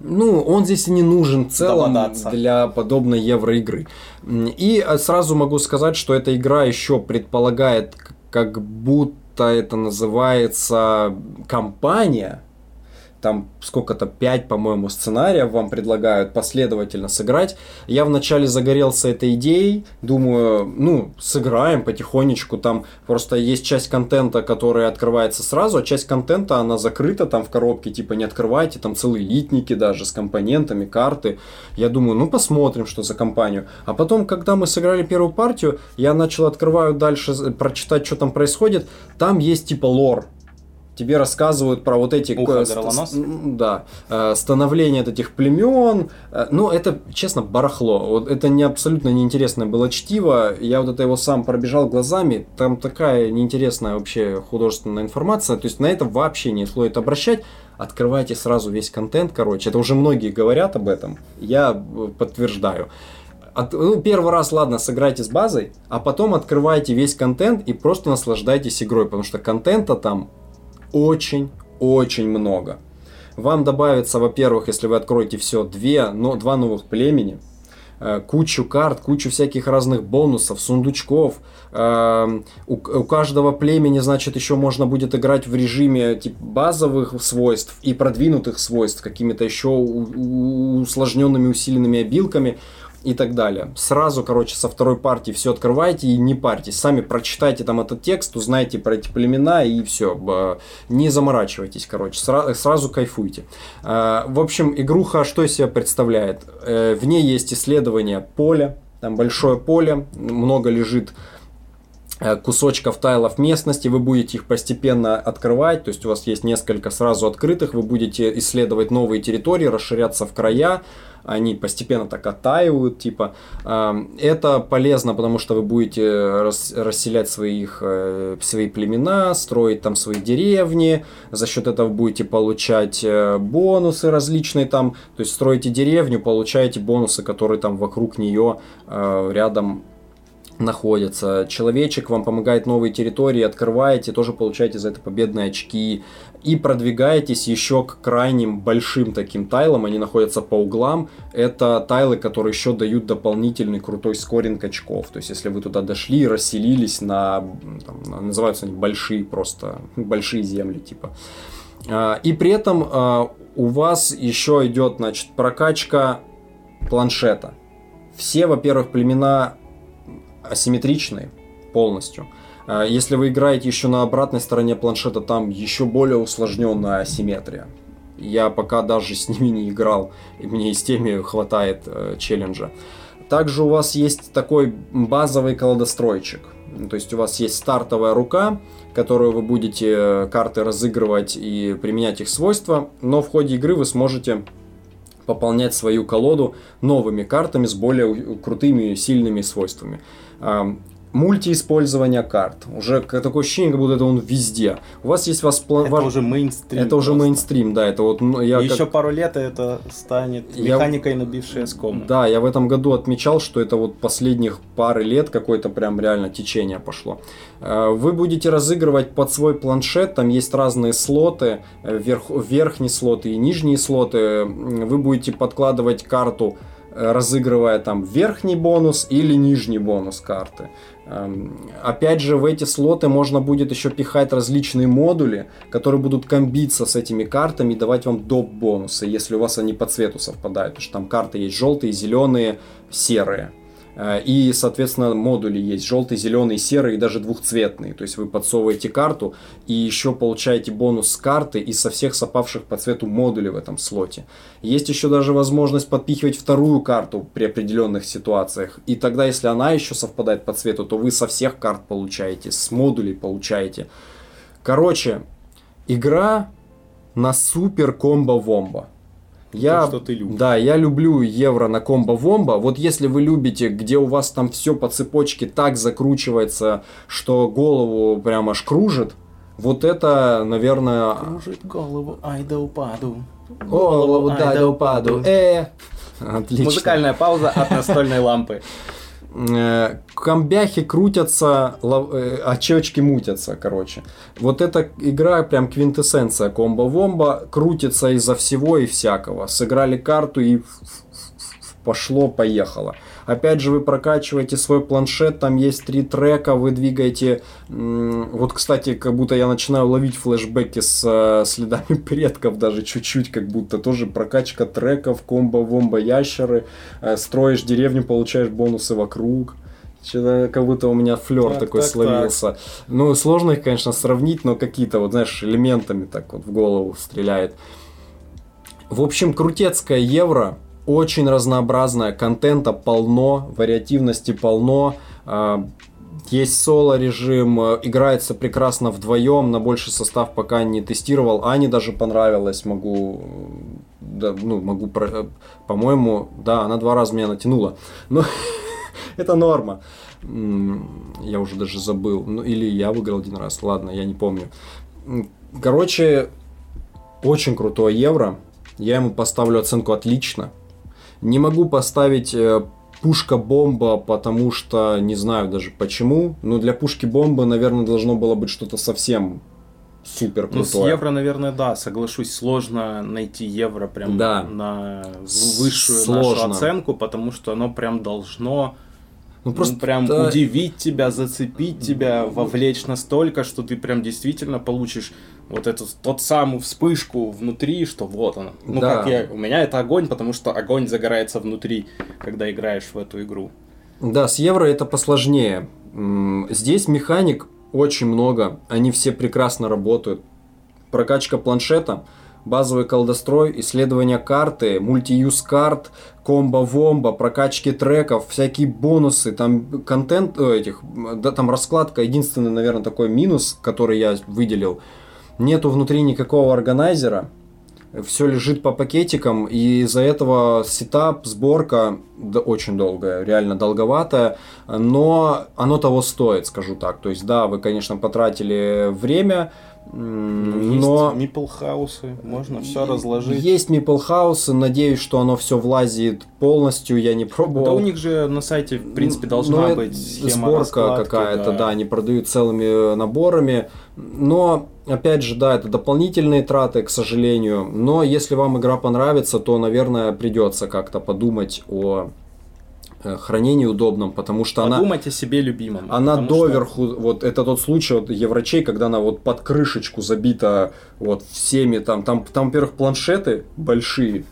Ну, он здесь и не нужен в целом Дободаться. для подобной евроигры. И э, сразу могу сказать, что эта игра еще предполагает, как будто это называется компания. Там сколько-то 5, по-моему, сценариев вам предлагают последовательно сыграть. Я вначале загорелся этой идеей, думаю, ну, сыграем потихонечку. Там просто есть часть контента, которая открывается сразу, а часть контента, она закрыта там в коробке, типа не открывайте, там целые литники даже с компонентами, карты. Я думаю, ну посмотрим, что за компанию. А потом, когда мы сыграли первую партию, я начал открываю дальше, прочитать, что там происходит. Там есть типа лор. Тебе рассказывают про вот эти... Ухо э, ст- Да. э, Становление от этих племен. Э, Ну, это, честно, барахло. Вот это не абсолютно неинтересное было чтиво. Я вот это его сам пробежал глазами. Там такая неинтересная вообще художественная информация. То есть на это вообще не стоит обращать. Открывайте сразу весь контент, короче. Это уже многие говорят об этом. Я подтверждаю. От- ну, первый раз, ладно, сыграйте с базой, а потом открывайте весь контент и просто наслаждайтесь игрой, потому что контента там очень-очень много. Вам добавится, во-первых, если вы откроете все, две, но, два новых племени, э, кучу карт, кучу всяких разных бонусов, сундучков. Эм, У, каждого племени, значит, еще можно будет играть в режиме типа, базовых свойств и продвинутых свойств, какими-то еще усложненными, усиленными обилками. И так далее. Сразу, короче, со второй партии все открывайте и не парьтесь. Сами прочитайте там этот текст, узнайте про эти племена и все. Не заморачивайтесь, короче, сразу, сразу кайфуйте. А, в общем, игруха что из себя представляет? Э, в ней есть исследование поля, там большое поле, много лежит кусочков тайлов местности, вы будете их постепенно открывать, то есть у вас есть несколько сразу открытых, вы будете исследовать новые территории, расширяться в края, они постепенно так оттаивают, типа. Эм, это полезно, потому что вы будете расселять своих, э, свои племена, строить там свои деревни, за счет этого будете получать э, бонусы различные там, то есть строите деревню, получаете бонусы, которые там вокруг нее рядом находятся. Человечек вам помогает новые территории, открываете, тоже получаете за это победные очки. И продвигаетесь еще к крайним большим таким тайлам, они находятся по углам. Это тайлы, которые еще дают дополнительный крутой скоринг очков. То есть, если вы туда дошли расселились на, там, называются они большие просто, большие земли типа. А, и при этом а, у вас еще идет, значит, прокачка планшета. Все, во-первых, племена асимметричны полностью. А, если вы играете еще на обратной стороне планшета, там еще более усложненная асимметрия. Я пока даже *laughs* с ними не играл, и мне и с теми хватает э, челленджа. Также у вас есть такой базовый колодостройчик. То есть у вас есть стартовая рука, которую вы будете э, карты разыгрывать и применять их свойства, но в ходе игры вы сможете пополнять свою колоду новыми картами с более крутыми сильными свойствами мультииспользование карт. Уже такое ощущение, как будто это он везде. У вас есть вас план... Это уже мейнстрим. Это уже мейнстрим, да. Это вот ну, я и как... еще пару лет это станет механикой, я... набившей оском. Да, я в этом году отмечал, что это вот последних пары лет какое-то прям реально течение пошло. Э, вы будете разыгрывать под свой планшет, там есть разные слоты, э, верх... верхние слоты и нижние слоты. Вы будете подкладывать карту разыгрывая там верхний бонус или нижний бонус карты. Эм, опять же, в эти слоты можно будет еще пихать различные модули, которые будут комбиться с этими картами и давать вам доп. бонусы, если у вас они по цвету совпадают. Потому что там карты есть желтые, зеленые, серые. Э, и, соответственно, модули есть желтый, зеленый, серый и даже двухцветный. То есть вы подсовываете карту и еще получаете бонус с карты и со всех сопавших по цвету модулей в этом слоте. Есть еще даже возможность подпихивать вторую карту при определенных ситуациях. И тогда, если она еще совпадает по цвету, то вы со всех карт получаете, с модулей получаете. Короче, игра на супер комбо-вомбо. Я, То, что ты любишь. Да, я люблю евро на комбо-вомбо. Вот если вы любите, где у вас там все по цепочке так закручивается, что голову прям аж кружит, вот это, наверное... Кружит голову, ай да упаду. Голову, дай да упаду. Э, отлично. Музыкальная пауза от настольной лампы. Э, камбяхи крутятся, э, очечки мутятся, короче. Вот эта игра прям квинтэссенция комбо-вомба, крутится из-за всего и всякого. Сыграли карту и пошло-поехало. Опять же, вы прокачиваете свой планшет, там есть три трека, вы двигаете... Вот, кстати, как будто я начинаю ловить флешбеки с э, следами *laughs* предков, даже чуть-чуть, как будто тоже прокачка треков, комбо-вомбо, ящеры, э, строишь деревню, получаешь бонусы вокруг. Что-то как будто у меня флер так, такой так, словился. Так. Ну, сложно их, конечно, сравнить, но какие-то, вот, знаешь, элементами так вот в голову стреляет. В общем, крутецкая евро очень разнообразная, контента полно, вариативности полно. А, есть соло режим, играется прекрасно вдвоем, на больший состав пока не тестировал. Ане даже понравилось, могу, да, ну, могу, по-моему, да, она два раза меня натянула. *laughs* Но это норма. Я уже даже забыл. Ну, или я выиграл один раз, ладно, я не помню. Короче, очень крутой евро. Я ему поставлю оценку отлично. Не могу поставить э, пушка-бомба, потому что не знаю даже почему. Но для пушки-бомбы, наверное, должно было быть что-то совсем супер крутое. Ну, с евро, наверное, да, соглашусь, сложно найти евро прям да. на высшую сложно. нашу оценку, потому что оно прям должно Ну, просто ну, прям да... удивить тебя, зацепить тебя, вовлечь настолько, что ты прям действительно получишь вот эту тот самую вспышку внутри, что вот она. Ну, да. как я, у меня это огонь, потому что огонь загорается внутри, когда играешь в эту игру. Да, с евро это посложнее. Здесь механик очень много, они все прекрасно работают. Прокачка планшета, базовый колдострой, исследование карты, мультиюз карт, комбо-вомбо, прокачки треков, всякие бонусы, там контент э, этих, да, там раскладка, единственный, наверное, такой минус, который я выделил, нету внутри никакого органайзера, все лежит по пакетикам, и из-за этого сетап, сборка да, очень долгая, реально долговатая, но оно того стоит, скажу так. То есть, да, вы, конечно, потратили время, но... Есть MeepleHouse ы, можно все разложить. Есть MeepleHouse ы, надеюсь, что оно все влазит полностью, я не пробовал. Да у них же на сайте, в принципе, должна ну, быть схема Сборка какая-то, да. да, они продают целыми наборами, но, опять же, да, это дополнительные траты, к сожалению, но если вам игра понравится, то, наверное, придется как-то подумать о Э, хранении удобном, потому что Подумать она... Подумать о себе любимом. Она доверху, что... вот это тот случай вот Еврочей, когда она вот под крышечку забита вот всеми там, там, там, во-первых, планшеты большие,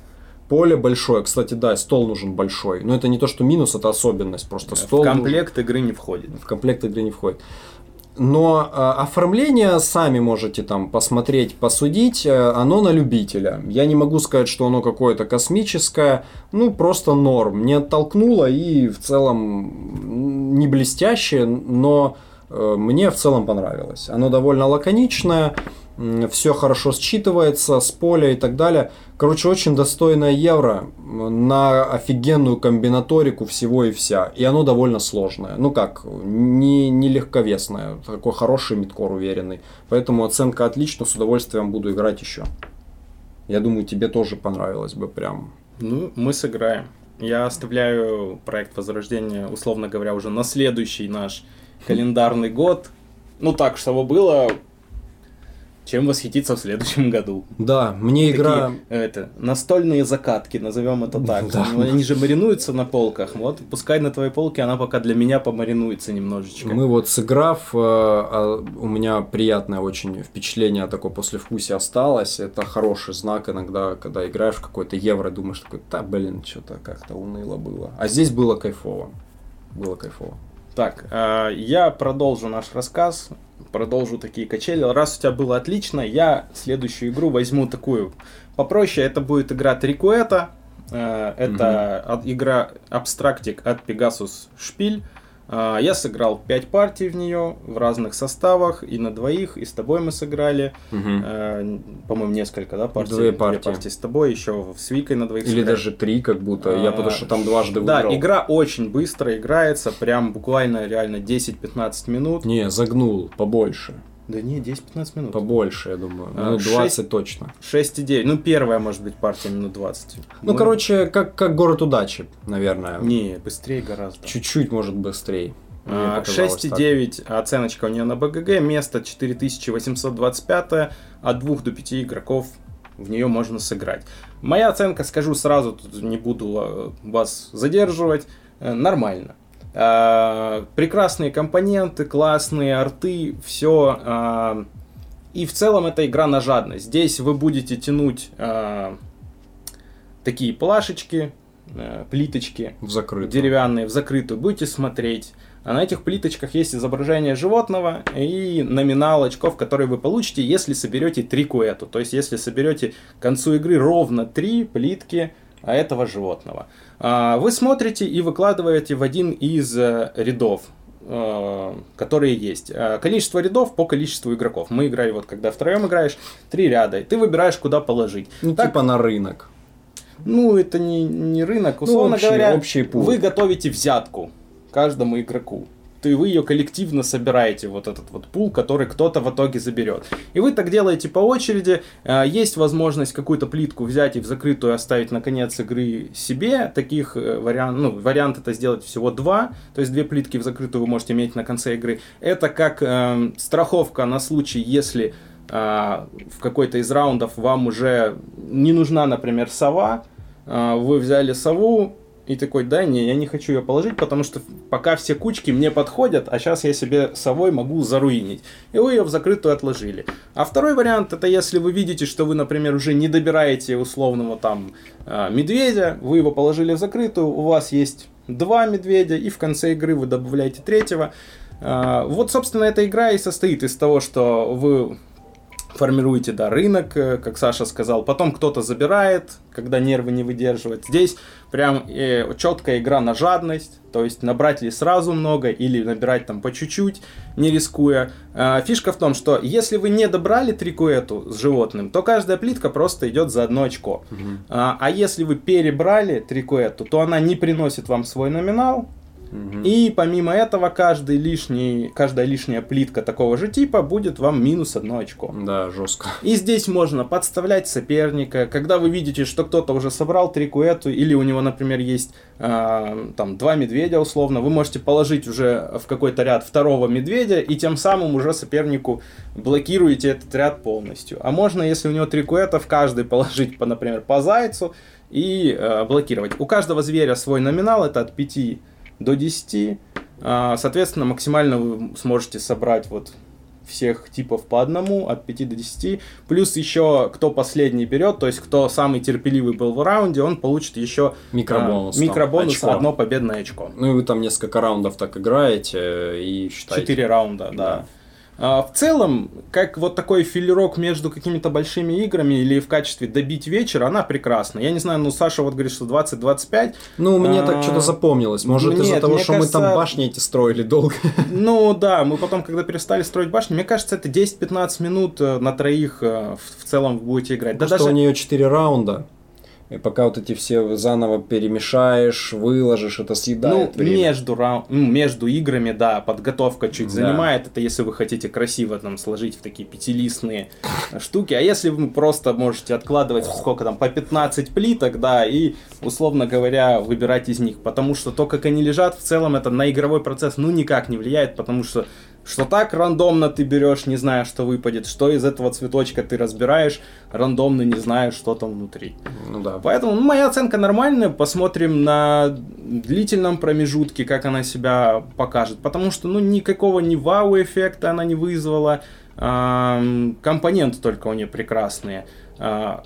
поле большое, кстати, да, стол нужен большой, но это не то, что минус, это особенность, просто стол. В комплект нужен... игры не входит. В комплект игры не входит. Но э, оформление сами можете там посмотреть, посудить, э, оно на любителя. Я не могу сказать, что оно какое-то космическое, ну просто норм. Не оттолкнуло и в целом не блестящее, но э, мне в целом понравилось. Оно довольно лаконичное, все хорошо считывается с поля и так далее. Короче, очень достойное евро на офигенную комбинаторику всего и вся. И оно довольно сложное. Ну как, не, не легковесное. Такой хороший мидкор уверенный. Поэтому оценка отлично, с удовольствием буду играть еще. Я думаю, тебе тоже понравилось бы прям. Ну, мы сыграем. Я оставляю проект Возрождения, условно говоря, уже на следующий наш календарный год. Ну так, чтобы было чем восхититься в следующем году. Да, мне Такие, игра... Это, настольные закатки, назовем это так. Да. Они же маринуются на полках. Вот, пускай на твоей полке она пока для меня помаринуется немножечко. Мы вот сыграв, э, а, у меня приятное очень впечатление такое послевкусие осталось. Это хороший знак иногда, когда играешь в какой-то евро, думаешь такой, да блин, что-то как-то уныло было. А здесь было кайфово. Было кайфово. Так, э, я продолжу наш рассказ продолжу такие качели. Раз у тебя было отлично, я следующую игру возьму такую попроще. Это будет игра Трикуэта. Э, это угу. игра Абстрактик от Pegasus Шпиль. А, я сыграл 5 партий в нее в разных составах, и на двоих, и с тобой мы сыграли. Угу. По-моему, несколько, да, партий? Две партии. Две партии с тобой, еще с Викой на двоих Или сыграли. даже три, как будто. А, я потому что там дважды выиграл. Да, игра очень быстро играется, прям буквально реально 10-15 минут. Не, загнул, побольше. Да не, 10-15 минут. Побольше, я думаю. Минут 6, 20 точно. 6,9. Ну, первая, может быть, партия минут 20. Ну, Мы... короче, как, как город удачи, наверное. Не, быстрее гораздо. Чуть-чуть, может, быстрее. 6,9 а, оценочка у нее на БГГ, место 4825, от 2 до 5 игроков в нее можно сыграть. Моя оценка, скажу сразу, тут не буду а, вас задерживать, э, нормально. Э, прекрасные компоненты, классные арты, все. Э, и в целом это игра на жадность. Здесь вы будете тянуть э, такие плашечки, плиточки в закрытую. деревянные в закрытую, будете смотреть. А на этих плиточках есть изображение животного и номинал очков, которые вы получите, если соберете три куэту. То есть, если соберете к концу игры ровно три плитки этого животного. А, вы смотрите и выкладываете в один из э, рядов э, которые есть. Э, количество рядов по количеству игроков. Мы играли, вот когда втроем играешь, три ряда, и ты выбираешь, куда положить. Ну, так, типа на рынок. Ну, это не, не рынок, ну, условно ну, общий, говоря, общий пул. вы готовите взятку каждому игроку то и вы ее коллективно собираете, вот этот вот пул, который кто-то в итоге заберет. И вы так делаете по очереди. Э, есть возможность какую-то плитку взять и в закрытую оставить на конец игры себе. Таких э, вариант, ну, вариант это сделать всего два. То есть две плитки в закрытую вы можете иметь на конце игры. Это как э, страховка на случай, если э, в какой-то из раундов вам уже не нужна, например, сова. Э, вы взяли сову, и такой, да, не, я не хочу ее положить, потому что пока все кучки мне подходят, а сейчас я себе совой могу заруинить. И вы ее в закрытую отложили. А второй вариант, это если вы видите, что вы, например, уже не добираете условного там а, медведя, вы его положили в закрытую, у вас есть два медведя, и в конце игры вы добавляете третьего. А, вот, собственно, эта игра и состоит из того, что вы формируете, да, рынок, э, как Саша сказал, потом кто-то забирает, когда нервы не выдерживают. Здесь прям э, четкая игра на жадность, то есть набрать ли сразу много или набирать там по чуть-чуть, не рискуя. Э, фишка в том, что если вы не добрали трикуэту с животным, то каждая плитка просто идет за одно очко. Угу. А, а если вы перебрали трикуэту, то она не приносит вам свой номинал, и помимо этого, каждый лишний, каждая лишняя плитка такого же типа будет вам минус одно очко. Да, жестко. И здесь можно подставлять соперника. Когда вы видите, что кто-то уже собрал трикуэту, или у него, например, есть э, там два медведя условно, вы можете положить уже в какой-то ряд второго медведя, и тем самым уже сопернику блокируете этот ряд полностью. А можно, если у него трикуэта, в каждый положить, по, например, по зайцу и э, блокировать. У каждого зверя свой номинал, это от 5 до 10. А, соответственно, максимально вы сможете собрать вот всех типов по одному, от 5 до 10. Плюс еще, кто последний берет, то есть кто самый терпеливый был в раунде, он получит еще микробонус. А, микробонус, очко. одно победное очко. Ну и вы там несколько раундов так играете и считаете. Четыре раунда, да. да. А, в целом, как вот такой филерок между какими-то большими играми или в качестве добить вечер, она прекрасна. Я не знаю, ну Саша вот говорит, что 20-25. Ну, мне а... так что-то запомнилось. Может, из-за того, что кажется... мы там башни эти строили долго. *laughs* Ну да, мы потом, когда перестали строить башни, мне кажется, это 10-15 минут э, на троих э, в целом будете играть. Да, даже... у нее 4 раунда. И пока вот эти все заново перемешаешь, выложишь, это съедает ну, время. Между, раунд, ну, между играми, да, подготовка чуть да. занимает. Это если вы хотите красиво там сложить в такие пятилистные штуки. А если вы просто можете откладывать сколько там, по 15 плиток, да, и, условно говоря, выбирать из них. Потому что то, как они лежат, в целом это на игровой процесс, ну, никак не влияет, потому что что так рандомно ты берешь, не зная, что выпадет, что из этого цветочка ты разбираешь, рандомно не зная, что там внутри. Ну да. Поэтому ну, моя оценка нормальная, посмотрим на длительном промежутке, как она себя покажет. Потому что, ну, никакого ни вау-эффекта она не вызвала, компоненты только у нее прекрасные. А,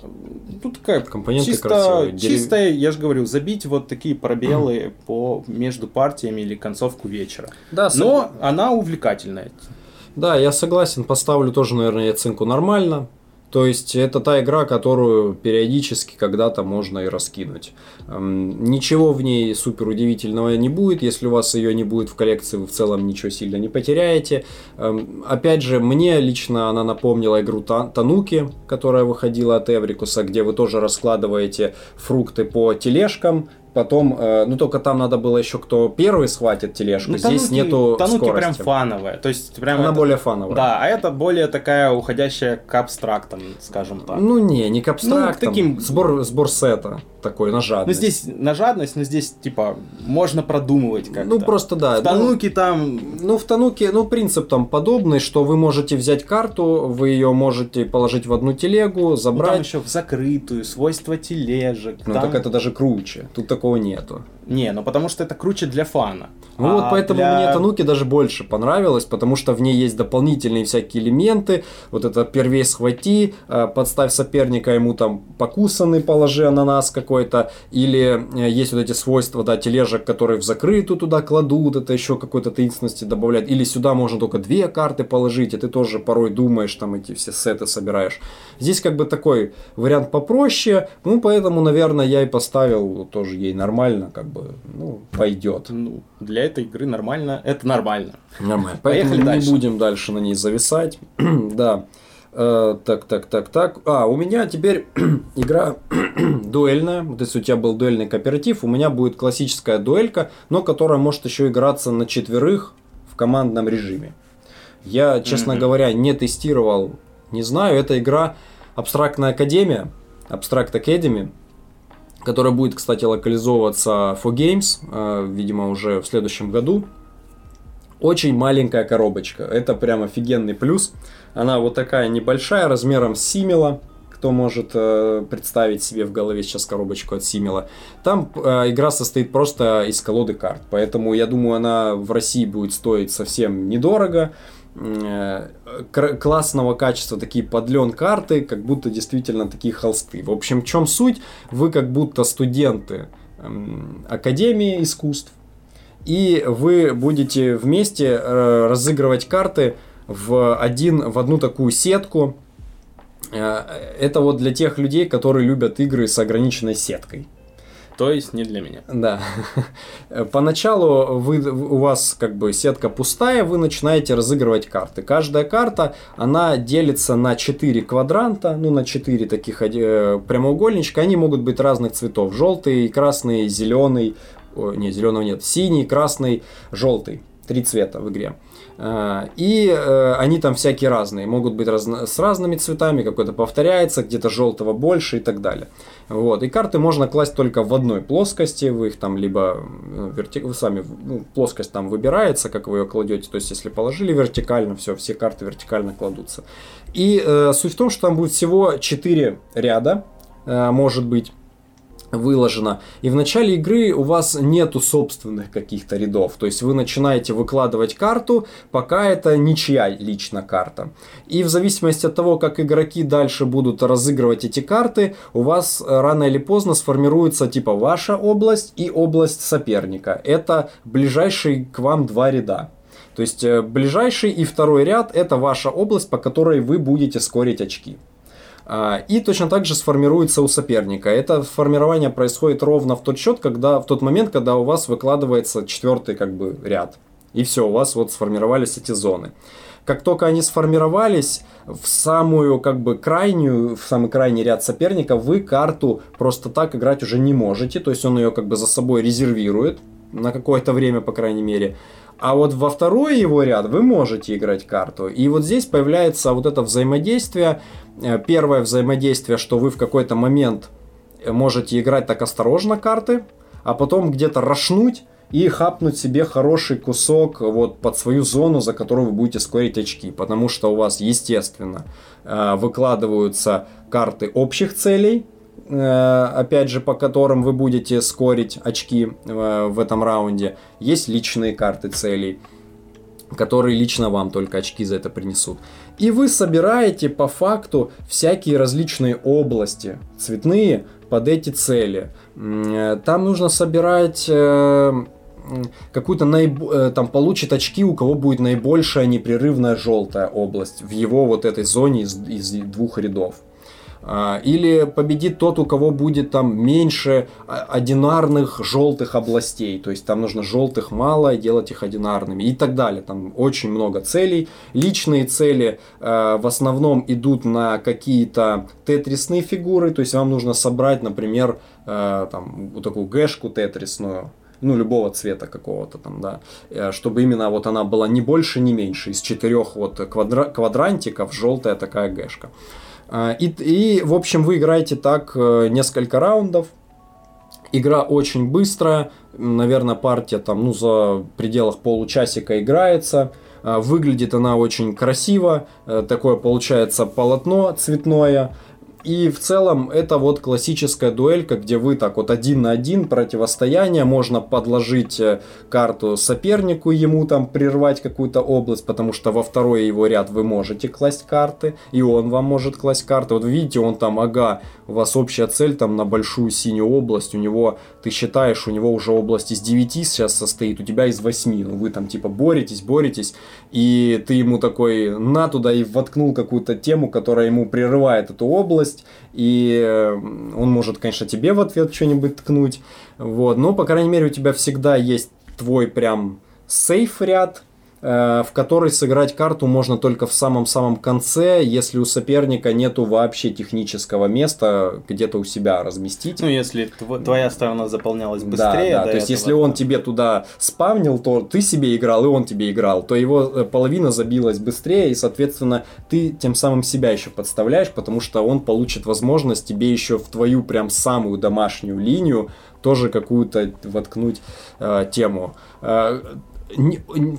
тут как компоненты чисто, красивые. чисто, я же говорю, забить вот такие пробелы mm. по между партиями или концовку вечера. Да, Но она увлекательная. Да, я согласен, поставлю тоже, наверное, оценку нормально. То есть это та игра, которую периодически когда-то можно и раскинуть. Ничего в ней супер удивительного не будет. Если у вас ее не будет в коллекции, вы в целом ничего сильно не потеряете. Опять же, мне лично она напомнила игру Тануки, которая выходила от Эврикуса, где вы тоже раскладываете фрукты по тележкам, Потом, э, ну только там надо было еще кто первый схватит тележку. Ну, Здесь тануки, нету тануки скорости. прям фановая. То есть прям Она это, более фановая. Да, а это более такая уходящая к абстрактам, скажем так. Ну не, не к абстрактам. Ну, таким... Сбор, сбор сета такой на жадность. Ну здесь на жадность, но здесь типа можно продумывать как-то. Ну просто да. В Тануке ну, там... Ну в Тануке, ну принцип там подобный, что вы можете взять карту, вы ее можете положить в одну телегу, забрать. Ну, там еще в закрытую, свойства тележек. Ну там... так это даже круче. Тут такого нету. Не, ну потому что это круче для фана. Ну а вот поэтому для... мне Тануки даже больше понравилось, потому что в ней есть дополнительные всякие элементы. Вот это первей схвати, э, подставь соперника, ему там покусанный положи ананас какой-то. Или э, есть вот эти свойства, да, тележек, которые в закрытую туда кладут, это еще какой-то таинственности добавляет. Или сюда можно только две карты положить, и ты тоже порой думаешь, там эти все сеты собираешь. Здесь как бы такой вариант попроще, ну поэтому, наверное, я и поставил тоже ей нормально, как бы, ну, пойдет. Ну, для этой игры нормально, это нормально. Нормально. Поэтому Поехали дальше. не будем дальше на ней зависать. *clears throat* да. Uh, так, так, так, так. А, у меня теперь *clears throat* игра *clears throat* дуэльная. Вот если у тебя был дуэльный кооператив, у меня будет классическая дуэлька, но которая может еще играться на четверых в командном режиме. Я, честно mm-hmm. говоря, не тестировал, не знаю. Это игра Абстрактная Академия, Abstract Academy которая будет, кстати, локализовываться for Games, э, видимо, уже в следующем году. Очень маленькая коробочка. Это прям офигенный плюс. Она вот такая небольшая, размером с Симила. кто может э, представить себе в голове сейчас коробочку от Симила. Там э, игра состоит просто из колоды карт, поэтому я думаю, она в России будет стоить совсем недорого. Классного качества такие подлен карты, как будто действительно такие холсты. В общем, в чем суть? Вы как будто студенты эм, Академии искусств, и вы будете вместе э, разыгрывать карты в, один, в одну такую сетку. Э, это вот для тех людей, которые любят игры с ограниченной сеткой. То есть не для меня. Да. *laughs* Поначалу вы, у вас как бы сетка пустая, вы начинаете разыгрывать карты. Каждая карта, она делится на 4 квадранта, ну на 4 таких э, прямоугольничка. Они могут быть разных цветов. Желтый, красный, зеленый. О, не, зеленого нет. Синий, красный, желтый. Три цвета в игре. А, и э, они там всякие разные, могут быть разно, с разными цветами, какой-то повторяется, где-то желтого больше и так далее. Вот. И карты можно класть только в одной плоскости, вы их там либо ну, верти... вы сами, ну, плоскость там выбирается, как вы ее кладете, то есть если положили вертикально, все, все карты вертикально кладутся. И э, суть в том, что там будет всего 4 ряда, э, может быть, выложено. И в начале игры у вас нету собственных каких-то рядов. То есть вы начинаете выкладывать карту, пока это ничья лично карта. И в зависимости от того, как игроки дальше будут разыгрывать эти карты, у вас рано или поздно сформируется типа ваша область и область соперника. Это ближайшие к вам два ряда. То есть э, ближайший и второй ряд это ваша область, по которой вы будете скорить очки. А, и точно так же сформируется у соперника. Это формирование происходит ровно в тот счет, когда, в тот момент, когда у вас выкладывается четвертый как бы, ряд. И все, у вас вот сформировались эти зоны. Как только они сформировались, в самую как бы крайнюю, в самый крайний ряд соперника вы карту просто так играть уже не можете. То есть он ее как бы за собой резервирует на какое-то время, по крайней мере. А вот во второй его ряд вы можете играть карту. И вот здесь появляется вот это взаимодействие. Э, первое взаимодействие, что вы в какой-то момент можете играть так осторожно карты, а потом где-то рашнуть и хапнуть себе хороший кусок вот под свою зону, за которую вы будете скорить очки. Потому что у вас, естественно, э, выкладываются карты общих целей, опять же, по которым вы будете скорить очки э, в этом раунде. Есть личные карты целей, которые лично вам только очки за это принесут. И вы собираете по факту всякие различные области цветные под эти цели. Э, там нужно собирать какую-то наиб... там получит очки, у кого будет наибольшая непрерывная желтая область в его вот этой зоне из, из двух рядов. А, или победит тот, у кого будет там меньше одинарных желтых областей. То есть там нужно желтых мало и делать их одинарными и так далее. Там очень много целей. Личные цели э, в основном идут на какие-то тетрисные фигуры. То есть вам нужно собрать, например, там, вот такую гэшку тетрисную ну, любого цвета какого-то там, да, э, чтобы именно вот она была не больше, не меньше. Из четырех вот квадра квадрантиков желтая такая гэшка. А, и, и, в общем, вы играете так э, несколько раундов. Игра очень быстрая, наверное, партия там, ну, за пределах получасика играется. А, выглядит она очень красиво, э, такое получается полотно цветное. И в целом это вот классическая дуэлька, где вы так вот один на один противостояние, можно подложить э, карту сопернику, ему там прервать какую-то область, потому что во второй его ряд вы можете класть карты, и он вам может класть карты. Вот видите, он там, ага, у вас общая цель там на большую синюю область, у него, ты считаешь, у него уже область из 9 сейчас состоит, у тебя из 8, ну вы там типа боретесь, боретесь, и ты ему такой на туда и воткнул какую-то тему, которая ему прерывает эту область, есть, и э, он может, конечно, тебе в ответ что-нибудь ткнуть, вот, но, по крайней мере, у тебя всегда есть твой прям сейф ряд, в которой сыграть карту можно только в самом-самом конце, если у соперника нету вообще технического места где-то у себя разместить. Ну, если твоя сторона заполнялась быстрее. Да, да, то есть если он тебе туда спавнил, то ты себе играл, и он тебе играл, то его э, половина забилась быстрее, и, соответственно, ты тем самым себя еще подставляешь, потому что он получит возможность тебе еще в твою прям самую домашнюю линию тоже какую-то воткнуть э, тему. Э,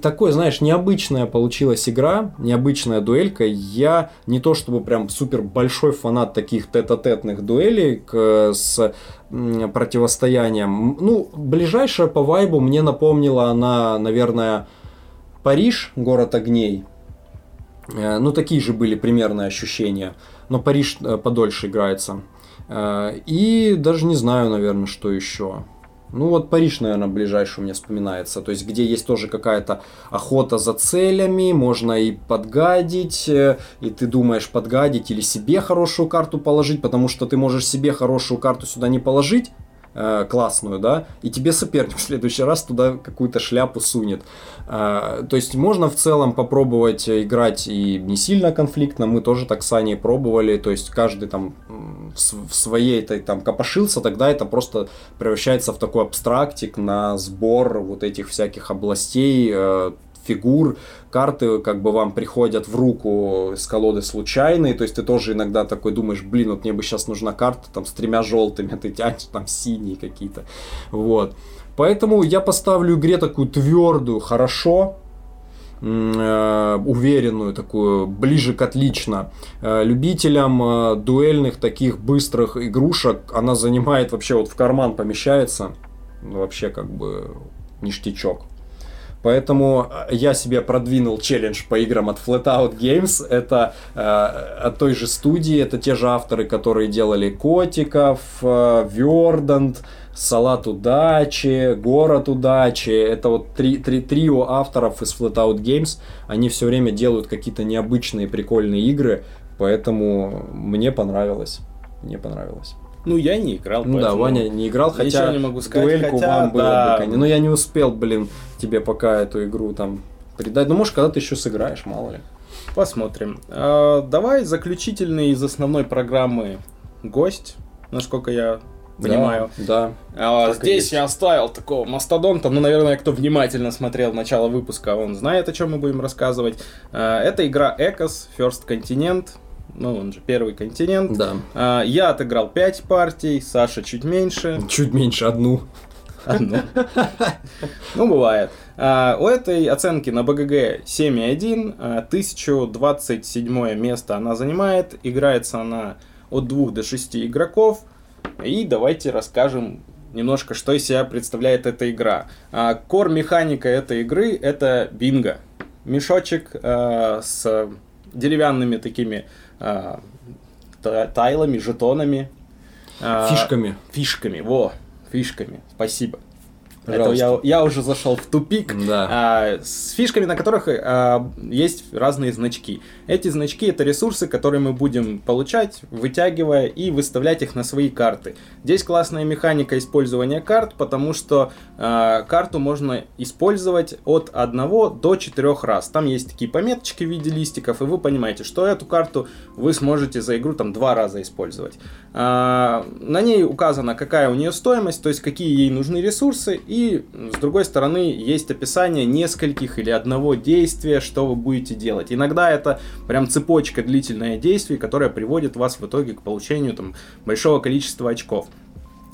такое, знаешь, необычная получилась игра, необычная дуэлька. Я не то чтобы прям супер большой фанат таких тет-а-тетных дуэлей к, с м, противостоянием. Ну, ближайшая по вайбу мне напомнила она, наверное, Париж, город огней. Э, ну, такие же были примерные ощущения. Но Париж э, подольше играется. Э, и даже не знаю, наверное, что еще. Ну вот Париж, наверное, ближайший у меня вспоминается. То есть, где есть тоже какая-то охота за целями, можно и подгадить, э, и ты думаешь подгадить или себе хорошую карту положить, потому что ты можешь себе хорошую карту сюда не положить, э, классную, да, и тебе соперник *laughs* в следующий раз туда какую-то шляпу сунет. Э, то есть можно в целом попробовать играть и не сильно конфликтно, мы тоже так с Аней пробовали, то есть каждый там в своей этой там копошился, тогда это просто превращается в такой абстрактик на сбор вот этих всяких областей, э, фигур, карты как бы вам приходят в руку с колоды случайные, то есть ты тоже иногда такой думаешь, блин, вот мне бы сейчас нужна карта там с тремя желтыми, *laughs* а ты тянешь там синие какие-то, вот. Поэтому я поставлю игре такую твердую, хорошо, Э, уверенную, такую, ближе к отлично. Э, любителям э, дуэльных таких быстрых игрушек она занимает вообще вот в карман помещается. Вообще как бы ништячок. Поэтому я себе продвинул челлендж по играм от Flatout Games. Это э, от той же студии, это те же авторы, которые делали Котиков, э, Вердант, Салат удачи, Город удачи. Это вот три, три, трио авторов из Flatout Games. Они все время делают какие-то необычные, прикольные игры. Поэтому мне понравилось. Мне понравилось. Ну, я не играл. Ну да, Ваня не играл, хотя не могу сказать, дуэльку хотя, вам было да. бы, конечно. Но я не успел, блин, тебе пока эту игру там передать. Ну, может, когда ты еще сыграешь, мало ли. Посмотрим. А, давай заключительный из основной программы гость, насколько я понимаю. Да. А, здесь я оставил такого мастодонта, ну, наверное, кто внимательно смотрел начало выпуска, он знает, о чем мы будем рассказывать. А, это игра Ecos First Continent, ну, он же первый континент. Да. А, я отыграл 5 партий, Саша чуть меньше. *laughs* Чуть меньше, одну. Одну. *laughs* Ну, бывает. А, у этой оценки на БГГ 7,1, 1027 место она занимает, играется она от 2 до 6 игроков. И давайте расскажем немножко, что из себя представляет эта игра. А, кор механика этой игры это бинго. Мешочек а, с деревянными такими а, тайлами, жетонами. Фишками. Фишками, во, фишками. Спасибо. Это я, я уже зашел в тупик да. а, с фишками, на которых а, есть разные значки. Эти значки это ресурсы, которые мы будем получать, вытягивая и выставлять их на свои карты. Здесь классная механика использования карт, потому что а, карту можно использовать от 1 до 4 раз. Там есть такие пометочки в виде листиков, и вы понимаете, что эту карту вы сможете за игру там два раза использовать. А, на ней указано, какая у нее стоимость, то есть какие ей нужны ресурсы, и с другой стороны есть описание нескольких или одного действия, что вы будете делать. Иногда это прям цепочка длительная действий, которая приводит вас в итоге к получению там, большого количества очков.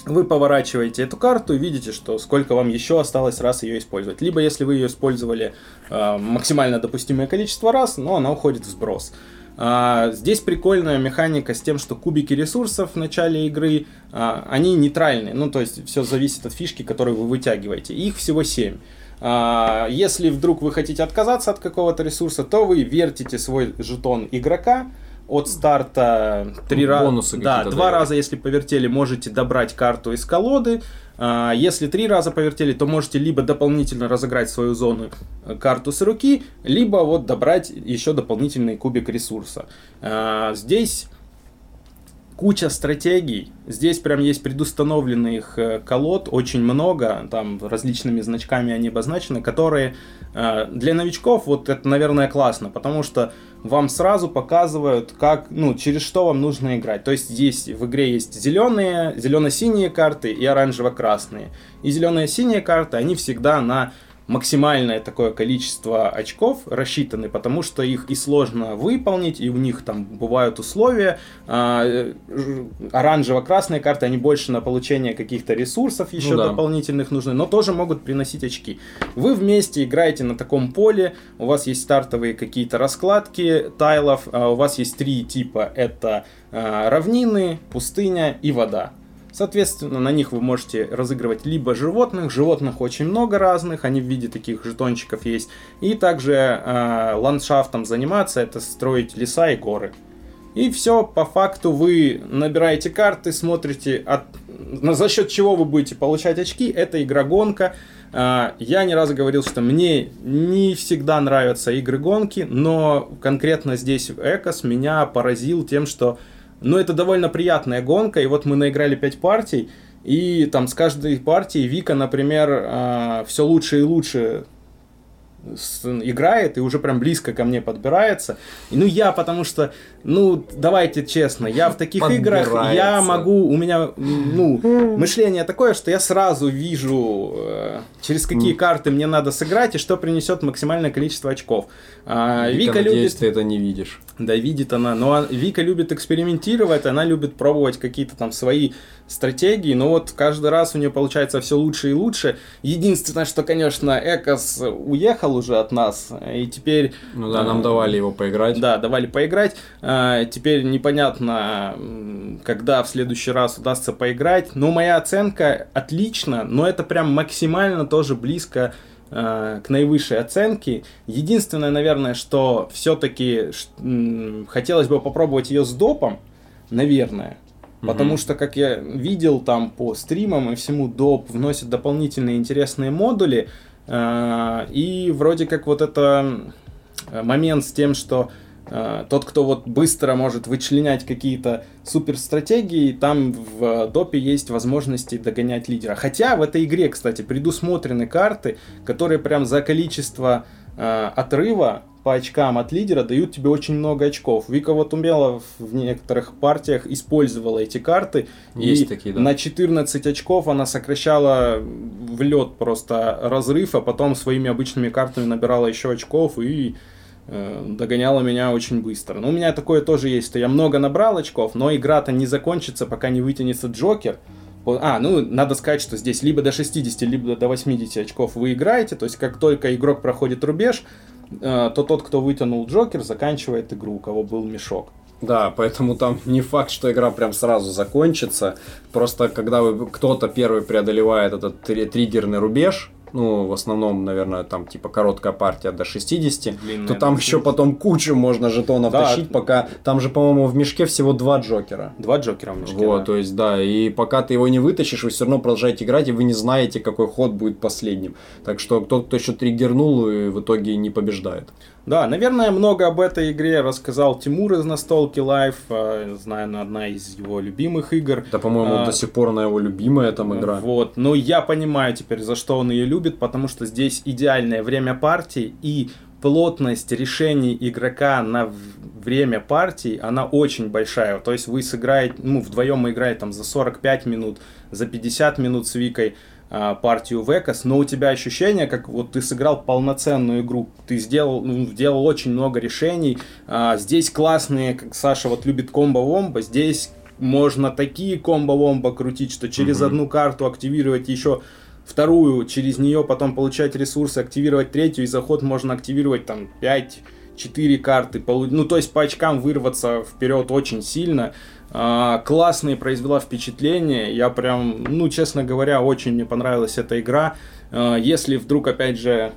Вы поворачиваете эту карту и видите, что сколько вам еще осталось раз ее использовать. Либо если вы ее использовали э, максимально допустимое количество раз, но она уходит в сброс. А, здесь прикольная механика с тем, что кубики ресурсов в начале игры, а, они нейтральные, ну то есть все зависит от фишки, которую вы вытягиваете. Их всего 7. А, если вдруг вы хотите отказаться от какого-то ресурса, то вы вертите свой жетон игрока, от старта три раза. Да, два раза, если повертели, можете добрать карту из колоды. А, если три раза повертели, то можете либо дополнительно разыграть свою зону э, карту с руки, либо вот добрать еще дополнительный кубик ресурса. А, здесь куча стратегий. Здесь прям есть предустановленных э, колод, очень много, там различными значками они обозначены, которые э, для новичков вот это, наверное, классно, потому что вам сразу показывают, как, ну, через что вам нужно играть. То есть здесь в игре есть зеленые, зелено-синие карты и оранжево-красные. И зеленые-синие карты, они всегда на максимальное такое количество очков рассчитаны, потому что их и сложно выполнить, и у них там бывают условия. А, э, оранжево-красные карты, они больше на получение каких-то ресурсов еще ну, да. дополнительных нужны, но тоже могут приносить очки. Вы вместе играете на таком поле, у вас есть стартовые какие-то раскладки тайлов, а у вас есть три типа, это а, равнины, пустыня и вода. Соответственно, на них вы можете разыгрывать либо животных, животных очень много разных, они в виде таких жетончиков есть, и также э, ландшафтом заниматься, это строить леса и горы. И все, по факту вы набираете карты, смотрите, от, за счет чего вы будете получать очки, это игра-гонка. А, я не раз говорил, что мне не всегда нравятся игры-гонки, но конкретно здесь Экос меня поразил тем, что но это довольно приятная гонка, и вот мы наиграли 5 партий, и там с каждой партией Вика, например, а, все лучше и лучше играет и уже прям близко ко мне подбирается. Ну, я, потому что, ну, давайте честно, я в таких играх, я могу, у меня, ну, мышление такое, что я сразу вижу, э, через какие карты мне надо сыграть и что принесет максимальное количество очков. А, Вика, любит... ты это не видишь. Да, видит она. Но Вика любит экспериментировать, она любит пробовать какие-то там свои стратегии, но вот каждый раз у нее получается все лучше и лучше. Единственное, что, конечно, Экос уехал уже от нас, и теперь... Ну да, нам давали его поиграть. Да, давали поиграть. А, теперь непонятно, когда в следующий раз удастся поиграть. Но моя оценка отлично, но это прям максимально тоже близко к наивысшей оценке. Единственное, наверное, что все-таки хотелось бы попробовать ее с допом, наверное. Потому что, как я видел там по стримам и всему, доп вносит дополнительные интересные модули. Э, и вроде как вот это момент с тем, что э, тот, кто вот быстро может вычленять какие-то супер стратегии, там в допе есть возможности догонять лидера. Хотя в этой игре, кстати, предусмотрены карты, которые прям за количество э, отрыва по очкам от лидера дают тебе очень много очков. Вика вот умела в некоторых партиях использовала эти карты. Есть и такие, да. На 14 очков она сокращала в лед просто разрыв, а потом своими обычными картами набирала еще очков и э, догоняла меня очень быстро. Но у меня такое тоже есть, что я много набрал очков, но игра-то не закончится, пока не вытянется Джокер. А, ну, надо сказать, что здесь либо до 60, либо до 80 очков вы играете, то есть как только игрок проходит рубеж, Э, то тот, кто вытянул Джокер, заканчивает игру, у кого был мешок. Да, поэтому там не факт, что игра прям сразу закончится. Просто когда вы, кто-то первый преодолевает этот триггерный рубеж, ну, в основном, наверное, там типа короткая партия до 60, Длинная то там еще потом кучу можно жетонов да. тащить, пока там же, по-моему, в мешке всего два Джокера. Два Джокера в мешке. Вот, да. то есть, да, и пока ты его не вытащишь, вы все равно продолжаете играть, и вы не знаете, какой ход будет последним. Так что тот, кто еще триггернул, в итоге не побеждает. Да, наверное, много об этой игре рассказал Тимур из Настолки Life. А, знаю, одна из его любимых игр. Да, по-моему, а, до сих пор она его любимая там игра. Вот, но я понимаю теперь, за что он ее любит, потому что здесь идеальное время партии и плотность решений игрока на время партии, она очень большая. То есть вы сыграете, ну, вдвоем мы играем там за 45 минут, за 50 минут с Викой. А, партию в Экос, но у тебя ощущение, как вот ты сыграл полноценную игру, ты сделал, ну, сделал очень много решений, а, здесь классные, как Саша вот любит комбо-вомбо, здесь можно такие комбо-вомбо крутить, что через mm одну карту активировать еще вторую, через нее потом получать ресурсы, активировать третью, и заход можно активировать там 5 4 карты, ну то есть по очкам вырваться вперед очень сильно. А, классные произвела впечатление. Я прям, ну, честно говоря, очень мне понравилась эта игра. А, если вдруг, опять же,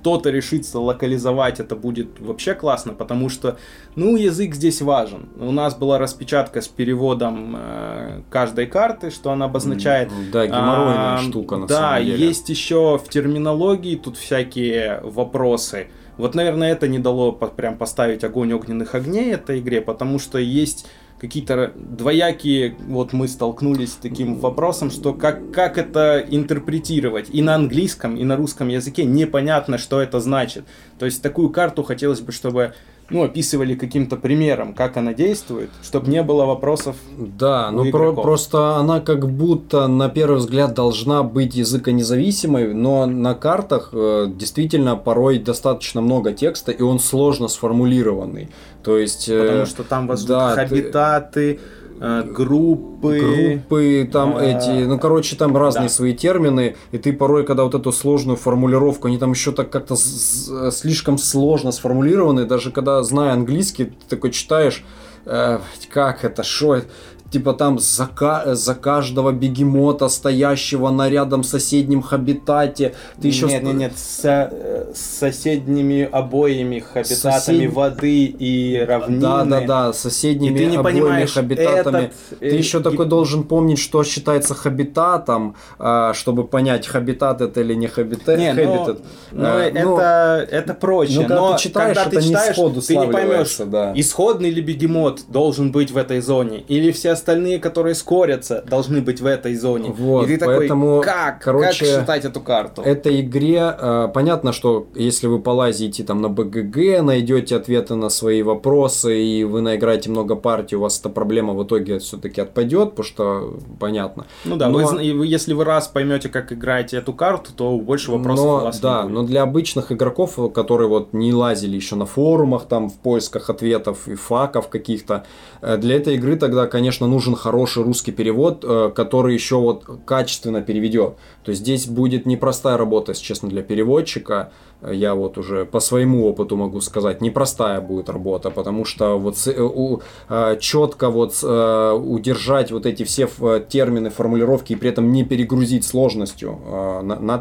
кто-то решится локализовать, это будет вообще классно, потому что, ну, язык здесь важен. У нас была распечатка с переводом э, каждой карты, что она обозначает. Да, геморройная а, штука на да, самом деле. Да, есть еще в терминологии тут всякие вопросы. Вот, наверное, это не дало прям поставить огонь огненных огней этой игре, потому что есть какие-то двоякие, вот мы столкнулись с таким вопросом, что как, как это интерпретировать и на английском, и на русском языке непонятно, что это значит. То есть такую карту хотелось бы, чтобы ну, описывали каким-то примером, как она действует, чтобы не было вопросов. Да, ну про- просто она как будто на первый взгляд должна быть языконезависимой, но на картах э, действительно порой достаточно много текста, и он сложно сформулированный. То есть... Э, Потому что там вас да, хабитаты... Ты группы. Группы, там а... эти, ну, короче, там разные да. свои термины, и ты порой, когда вот эту сложную формулировку, они там еще так как-то слишком сложно сформулированы, даже когда, зная английский, ты такой читаешь, э, как это, что это, типа там за, за каждого бегемота, стоящего на рядом соседнем хабитате. Ты еще... Нет, нет, нет, с, э, с соседними обоими хабитатами Сосед... воды и равнины. Да, да, да, соседними и ты не обоими хабитатами. Этот... Ты э, еще и... такой должен помнить, что считается хабитатом, а, чтобы понять, хабитат это или не хабитат. Не, хабитат. Ну, а, это, ну, это проще. Ну, когда но ты читаешь, когда ты читаешь, не сходу ты не поймешь, да. исходный ли бегемот должен быть в этой зоне, или все остальные, которые скорятся, должны быть в этой зоне. Вот, и ты поэтому, такой, как? Короче, как считать эту карту? Этой игре э, понятно, что если вы полазите там на БГГ, найдете ответы на свои вопросы, и вы наиграете много партий, у вас эта проблема в итоге все-таки отпадет, потому что понятно. Ну да, но... вы, если вы раз поймете, как играете эту карту, то больше вопросов но, у вас да, не будет. но для обычных игроков, которые вот не лазили еще на форумах, там в поисках ответов и факов каких-то, э, для этой игры тогда, конечно, нужен хороший русский перевод, э, который еще вот качественно переведет. То есть здесь будет непростая работа, если честно, для переводчика. Я вот уже по своему опыту могу сказать, непростая будет работа, потому что вот э, четко вот удержать вот эти все термины, формулировки и при этом не перегрузить сложностью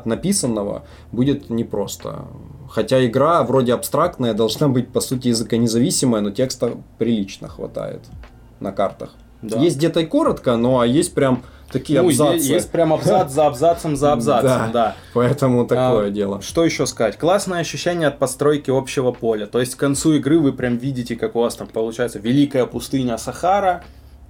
написанного будет непросто. Хотя игра вроде абстрактная, *laughs* должна быть по сути языконезависимая, но текста прилично хватает на картах. Да. Есть где-то и коротко, но а есть прям такие ну, абзацы. Есть, есть прям абзац за абзацем за *laughs* абзацем, да. да. Поэтому такое а, дело. Что еще сказать? Классное ощущение от постройки общего поля. То есть к концу игры вы прям видите, как у вас там получается великая пустыня Сахара,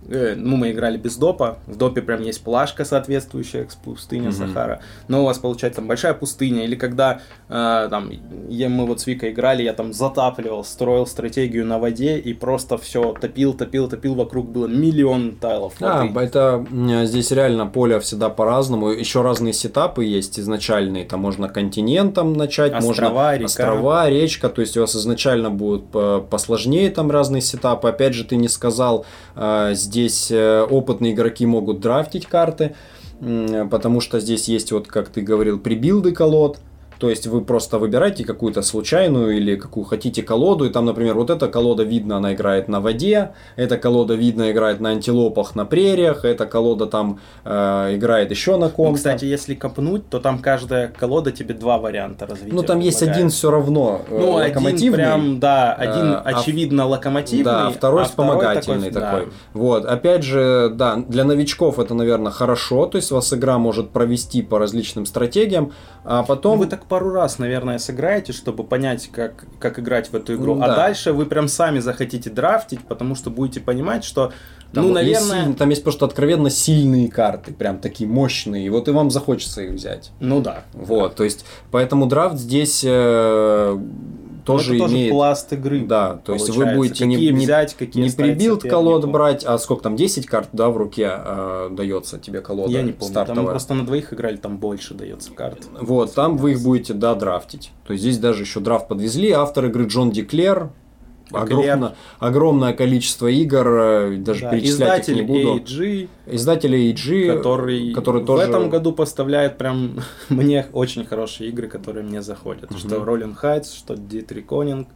ну, мы играли без допа. В допе прям есть плашка соответствующая к пустыне mm-hmm. Сахара. Но у вас получается там большая пустыня. Или когда э, там я, мы вот с Викой играли, я там затапливал, строил стратегию на воде и просто все топил, топил, топил. Вокруг было миллион тайлов. Воды. А, это здесь реально поле всегда по-разному. Еще разные сетапы есть изначальные. Там можно континентом начать, острова, можно река. острова, речка. То есть у вас изначально будут посложнее там разные сетапы. Опять же, ты не сказал э, Здесь э, опытные игроки могут драфтить карты, потому что здесь есть, вот как ты говорил, прибилды колод. То есть вы просто выбираете какую-то случайную или какую хотите колоду, и там, например, вот эта колода видно, она играет на воде, эта колода видно играет на антилопах на прериях, эта колода там э, играет еще на ком-то. Ну, кстати, если копнуть, то там каждая колода тебе два варианта развития. Ну там есть один все равно э, ну, локомотивный. Один прям, да, один э, очевидно локомотивный, да, а второй а вспомогательный второй такой. Да. Вот, опять же, да, для новичков это, наверное, хорошо, то есть вас игра может провести по различным стратегиям, а потом... Ну, вы так пару раз, наверное, сыграете, чтобы понять, как, как играть в эту игру. Ну, а да. Дальше вы прям сами захотите драфтить, потому что будете понимать, что там, ну, наверное... Есть, там есть просто откровенно сильные карты, прям такие мощные, и вот и вам захочется их взять. Ну да. Вот, да. то есть, поэтому драфт здесь э, тоже это имеет... пласт игры. Да, то есть вы будете какие не, взять, какие не прибилд колод брать, а сколько там, 10 карт, да, в руке э, дается тебе колода Я не помню, стартовая. там просто на двоих играли, там больше дается карт. Вот, там вы их будете, да, драфтить. То есть здесь даже еще драфт подвезли. Автор игры Джон Диклер, Огромное, огромное количество игр, э, даже да, перечислять их не буду. AG, Издатель AG, который, который тоже... в этом году поставляет прям *laughs* мне очень хорошие игры, которые мне заходят. Угу. Что Rolling Heights, что Dietrich Конинг.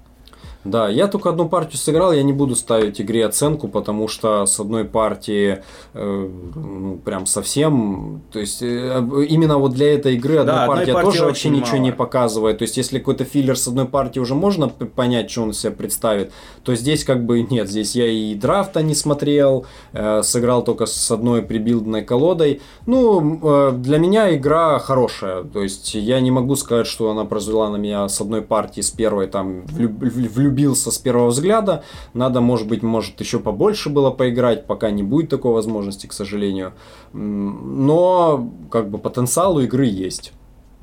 Да, я только одну партию сыграл, я не буду ставить игре оценку, потому что с одной партии э, ну, прям совсем, то есть э, именно вот для этой игры одна да, партия тоже вообще ничего не показывает. То есть если какой-то филлер с одной партии уже можно понять, что он себя представит, то здесь как бы нет, здесь я и драфта не смотрел, э, сыграл только с одной прибилдной колодой. Ну, э, для меня игра хорошая, то есть я не могу сказать, что она произвела на меня с одной партии, с первой там влюб, влюб влюбился с первого взгляда. Надо, может быть, может еще побольше было поиграть, пока не будет такой возможности, к сожалению. Но как бы потенциал у игры есть.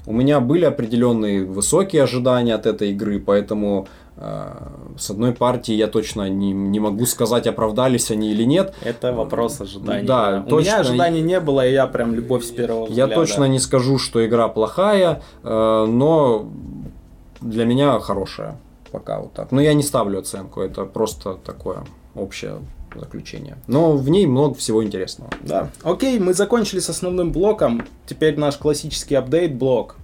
У меня были определенные высокие ожидания от этой игры, поэтому С одной партии я точно не, не могу сказать, оправдались они или нет. Это вопрос ожидания. Да, У точно. меня ожиданий не было, и я прям любовь с первого Я взгляда. точно не скажу, что игра плохая, э, но для меня хорошая пока вот так. Но я не ставлю оценку, это просто такое общее заключение. Но в ней много всего интересного. Да. Окей, мы закончили с основным блоком. Теперь наш классический апдейт-блок.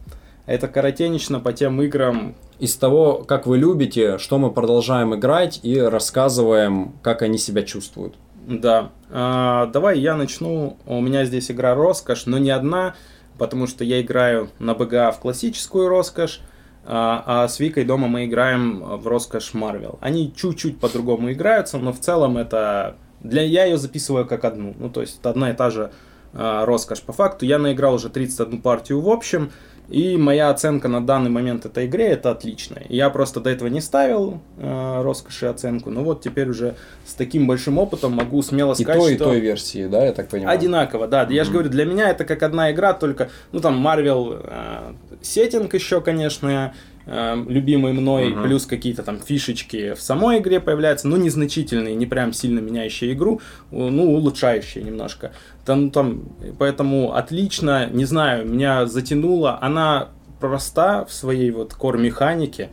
Это коротенечно по тем играм. Из того, как вы любите, что мы продолжаем играть и рассказываем, как они себя чувствуют. Да. А, давай я начну. У меня здесь игра роскошь, но не одна, потому что я играю на БГА в классическую роскошь, а, а с Викой дома мы играем в роскошь Марвел. Они чуть-чуть по-другому играются, но в целом это... Для... Я ее записываю как одну. Ну, то есть это одна и та же роскошь по факту. Я наиграл уже 31 партию в общем, и моя оценка на данный момент этой игре это отличная. Я просто до этого не ставил э, роскоши оценку, но вот теперь уже с таким большим опытом могу смело И сказать, той, и что... той версии, да, я так понимаю? Одинаково, да. Я же говорю, для меня это как одна игра, только, ну там Marvel э, сеттинг еще, конечно, э, любимый мной, Мгм. плюс какие-то там фишечки в самой игре появляются, ну незначительные, не прям сильно меняющие игру, ну улучшающие немножко. Там, там, поэтому отлично, не знаю, меня затянуло. Она проста в своей вот core механике,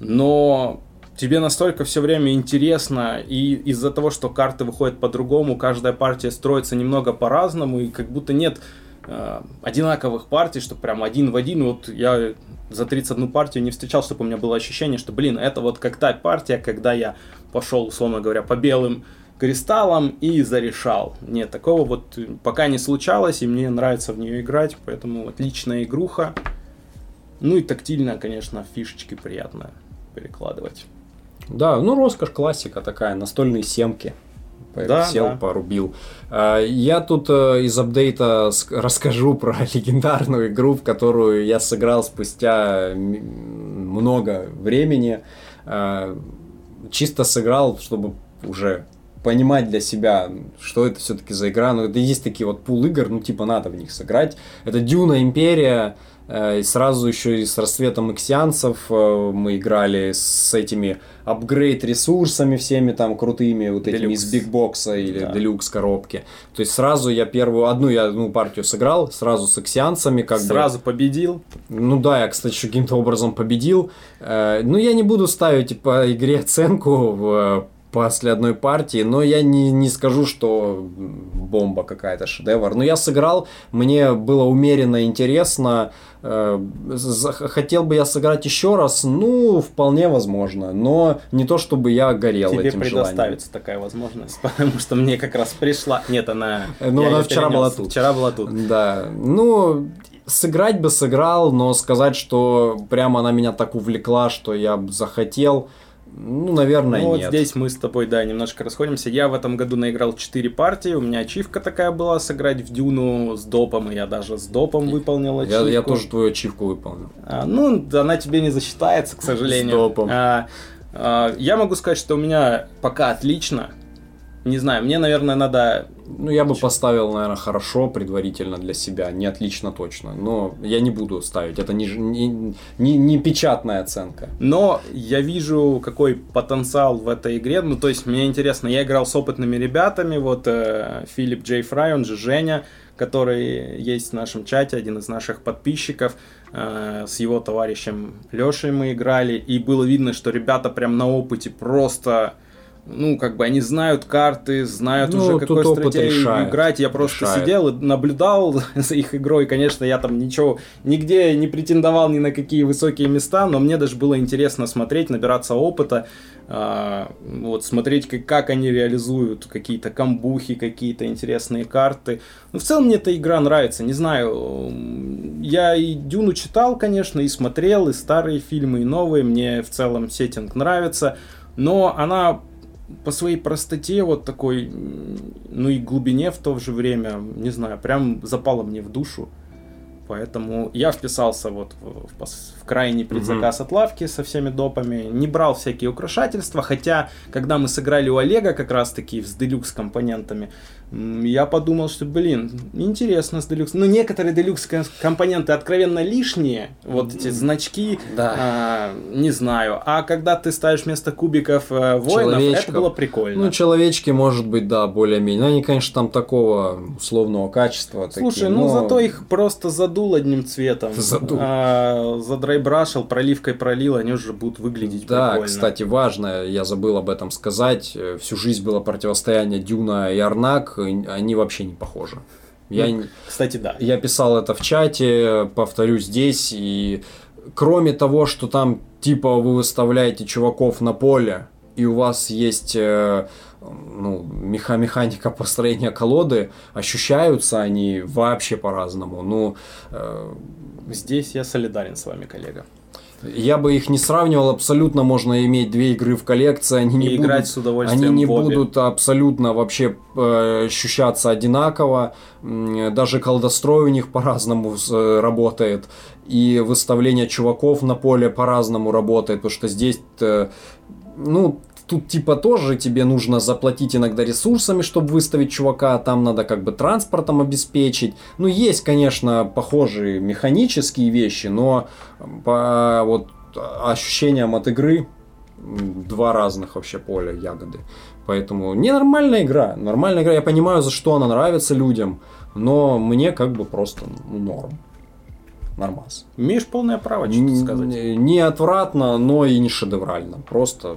но тебе настолько все время интересно, и из-за того, что карты выходят по-другому, каждая партия строится немного по-разному, и как будто нет э, одинаковых партий, что прям один в один. Вот я за 31 партию не встречал, чтобы у меня было ощущение, что, блин, это вот как та партия, когда я пошел, условно говоря, по белым кристаллам и зарешал. Нет, такого вот пока не случалось, и мне нравится в нее играть, поэтому отличная игруха. Ну и тактильно, конечно, фишечки приятно перекладывать. Да, ну роскошь классика такая, настольные семки. Да, Сел, да. порубил. А, Я тут э, из апдейта ск- расскажу про *laughs* легендарную игру, в которую я сыграл спустя много времени. А, Чисто сыграл, чтобы уже понимать для себя, что это все-таки за игра. Ну, это есть такие вот пул игр, ну, типа, надо в них сыграть. Это Дюна Империя, и сразу еще и с рассветом иксианцев э, мы играли с этими апгрейд ресурсами всеми там крутыми, вот этими Делюкс. из бигбокса или Да. делюкс коробки. То есть сразу я первую, одну я одну партию сыграл, сразу с иксианцами, как бы. Сразу победил. Ну да, я, кстати, еще каким-то образом победил. Э, Ну, я не буду ставить по игре оценку в, после одной партии, но я не, не скажу, что бомба какая-то, шедевр. Но я сыграл, мне было умеренно интересно. Э, Хотел бы я сыграть еще раз, ну, вполне возможно. Но не то, чтобы я горел Тебе этим желанием. предоставится такая возможность, *laughs* потому что мне как раз пришла. Нет, она. Ну, она вчера перенес. была тут. Вчера была тут. Да, ну, сыграть бы сыграл, но сказать, что прямо она меня так увлекла, что я захотел, ну, наверное, Ну, вот нет. здесь мы с тобой, да, немножко расходимся. Я в этом году наиграл 4 партии, у меня ачивка такая была сыграть в Дюну с допом, и я даже с допом выполнил я, ачивку. я тоже твою ачивку выполнил. А, ну, она тебе не засчитается, к сожалению. С допом. А, а, я могу сказать, что у меня пока отлично. Не знаю, мне, наверное, надо... Ну, я бы поставил, наверное, хорошо предварительно для себя, не отлично точно, но я не буду ставить, это не, не, не, не печатная оценка. Но я вижу, какой потенциал в этой игре. Ну, то есть, мне интересно, я играл с опытными ребятами, вот э, Филипп Джей Фрай, он же Женя, который есть в нашем чате, один из наших подписчиков. Э, с его товарищем Лешей мы играли, и было видно, что ребята прям на опыте просто... Ну, как бы они знают карты, знают Ну, уже какой стратегией решает, играть. Я просто решает. сидел и наблюдал *laughs* за их игрой. Конечно, я там ничего, нигде не претендовал ни на какие высокие места, но мне даже было интересно смотреть, набираться опыта, а, вот смотреть, как, как они реализуют какие-то камбухи, какие-то интересные карты. Ну, в целом мне эта игра нравится, не знаю. Я и Дюну читал, конечно, и смотрел, и старые фильмы, и новые. Мне в целом сеттинг нравится, но она по своей простоте вот такой, ну и глубине в то же время, не знаю, прям запала мне в душу. Поэтому я вписался вот в, в, в крайний предзаказ от лавки со всеми допами, не брал всякие украшательства, хотя когда мы сыграли у Олега как раз таки с делюкс компонентами, я подумал, что, блин, интересно с делюкс. Ну, некоторые делюкс компоненты откровенно лишние, вот эти значки, Да. а, не знаю. А когда ты ставишь вместо кубиков э, воинов, это Человечков. было прикольно. Ну, человечки, может быть, да, более-менее. Но они, конечно, там такого условного качества. Слушай, такие, ну но- зато их просто задул одним цветом. Задул. А, задрайбрашил, проливкой пролил, они уже будут выглядеть Да, прикольно. кстати, важно, я забыл об этом сказать. э, Всю жизнь было противостояние Дюна и Арнак, они вообще не похожи. Я, Ну, Кстати, да. я писал это в чате, повторю здесь, и кроме того, что там типа вы выставляете чуваков на поле, и у вас есть э, ну, меха механика построения колоды, ощущаются они вообще по-разному. Ну, э, Здесь я солидарен с вами, коллега. Я бы их не сравнивал, абсолютно можно иметь две игры в коллекции, они не И будут, играть с удовольствием они не будут абсолютно вообще э, ощущаться одинаково, даже колдострой у них по-разному э, работает, и выставление чуваков на поле по-разному работает, потому что здесь, ну, Тут типа тоже тебе нужно заплатить иногда ресурсами, чтобы выставить чувака, а там надо как бы транспортом обеспечить. Ну, есть, конечно, похожие механические вещи, но по вот ощущениям от игры два разных вообще поля ягоды. Поэтому ненормальная игра. Нормальная игра. Я понимаю, за что она нравится людям, но мне как бы просто норм. Нормас. Имеешь полное право что-то сказать. Не, не отвратно, но и не шедеврально. Просто.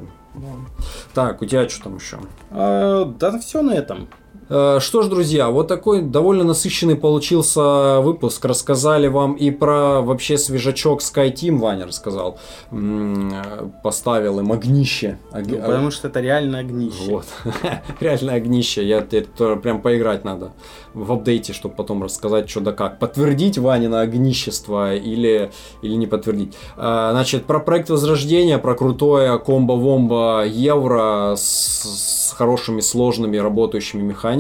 Так, у тебя что там еще? А, да все на этом. Э, Что ж, друзья, вот такой довольно насыщенный получился выпуск. Рассказали вам и про вообще свежачок SkyTeam, Ваня рассказал. Э, Поставил им огнище. Ог- Ну, потому что это реально огнище. Вот. *laughs* Реально огнище. Я теперь тоже прям поиграть надо в апдейте, чтобы потом рассказать, что да как. Подтвердить Ванина огнищество или, или не подтвердить. А, Значит, про проект Возрождения, про крутое комбо-вомбо евро с, с хорошими, сложными, работающими механиками.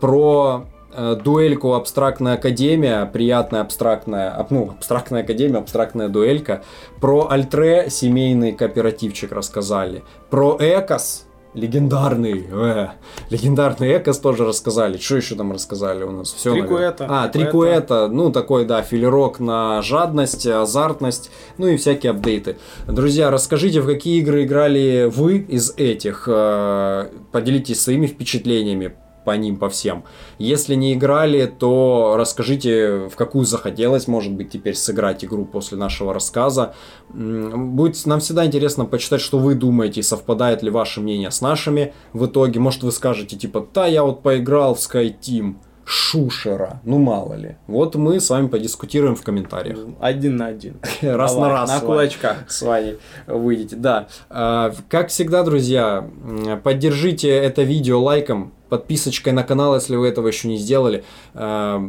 Про э, дуэльку абстрактная академия, приятная абстрактная, ап- ну, абстрактная академия, абстрактная дуэлька. Про Альтре семейный кооперативчик рассказали. Про Экос, легендарный, э, легендарный Экос тоже рассказали. Что еще там рассказали у нас? Все, Трикуэта. А, Трикуэта, ну такой, да, филерок на жадность, азартность, ну и всякие апдейты. Друзья, расскажите, в какие игры играли вы из этих, э, поделитесь своими впечатлениями по ним, по всем. Если не играли, то расскажите, в какую захотелось, может быть, теперь сыграть игру после нашего рассказа. Будет нам всегда интересно почитать, что вы думаете, совпадает ли ваше мнение с нашими в итоге. Может, вы скажете, типа, да, я вот поиграл в SkyTeam, шушера, ну мало ли. Вот мы с вами подискутируем в комментариях. Один на один. *laughs* Раз на Давай, раз. На с вами кулачках. с вами выйдете. Да. А, Как всегда, друзья, поддержите это видео лайком, подписочкой на канал, если вы этого еще не сделали. А,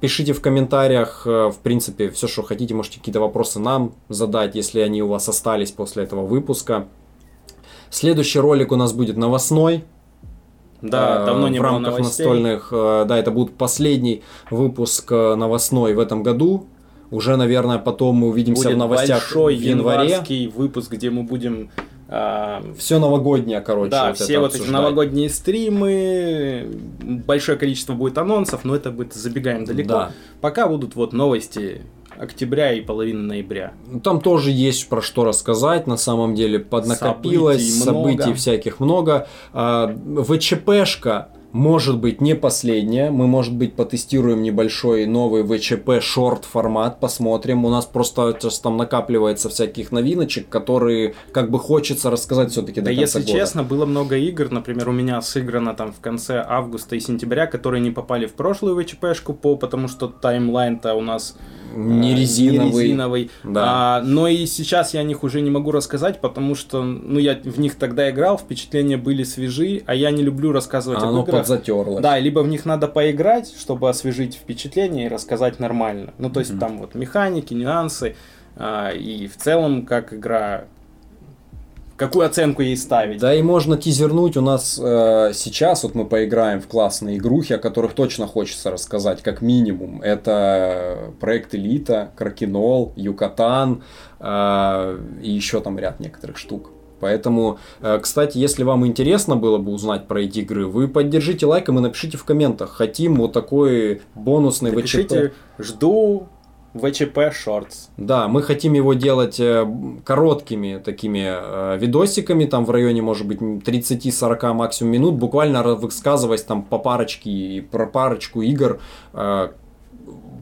Пишите в комментариях, э, в принципе, все, что хотите. Можете какие-то вопросы нам задать, если они у вас остались после этого выпуска. Следующий ролик у нас будет новостной. Да, Э, давно не в было рамках новостей. настольных. э, Да, это будет последний выпуск э, новостной в этом году. Уже, наверное, потом мы увидимся Будет в новостях большой в январе. январский выпуск, где мы будем... а, Все новогоднее, короче. да, вот все вот эти обсуждать. новогодние стримы, большое количество будет анонсов, но это будет забегаем далеко. Да. Пока будут вот новости октября и половины ноября. Ну, Там тоже есть про что рассказать, на самом деле поднакопилось, Событий событий, много. всяких много. А, ВЧПшка может быть не последняя, мы, может быть, потестируем небольшой новый ВЧП шорт формат, посмотрим. У нас просто сейчас там накапливается всяких новиночек, которые как бы хочется рассказать все-таки Да до конца если года. честно, было много игр, например, у меня сыграно там в конце августа и сентября, которые не попали в прошлую ВЧПшку, по, потому что таймлайн-то у нас не э, резиновый. не резиновый. Да. А, но и сейчас я о них уже не могу рассказать, потому что ну, я в них тогда играл, впечатления были свежи, а я не люблю рассказывать А об оно играх. подзатерлось. Да, либо в них надо поиграть, чтобы освежить впечатление и рассказать нормально. Ну, то есть там вот механики, нюансы, а, и в целом, как игра какую оценку ей ставить. Да и можно тизернуть. У нас э, сейчас вот мы поиграем в классные игрухи, о которых точно хочется рассказать, как минимум. Это проект Элита, Кракенол, Юкатан э, и еще там ряд некоторых штук. Поэтому, э, кстати, если вам интересно было бы узнать про эти игры, вы поддержите лайком и напишите в комментах. Хотим вот такой бонусный Напишите, жду ВЧП Shorts. Да, мы хотим его делать э, короткими такими э, видосиками, там в районе, может быть, 30-40 максимум минут, буквально высказываясь там по парочке и про парочку игр,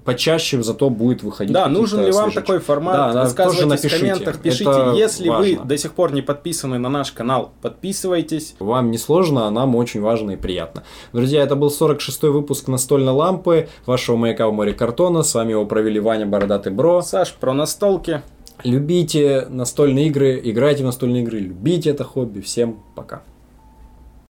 почаще зато будет выходить. Да, нужен ли вам такой формат? Да, Рассказывайте тоже в комментах, пишите. Это Если важно. вы до сих пор не подписаны на наш канал, подписывайтесь. Вам не сложно, а нам очень важно и приятно. Друзья, это был 46-й выпуск настольной лампы, вашего маяка в море картона. С вами его провели Ваня Бородатый Бро. Саш, про настолки. Любите настольные игры, играйте в настольные игры, любите это хобби. Всем пока.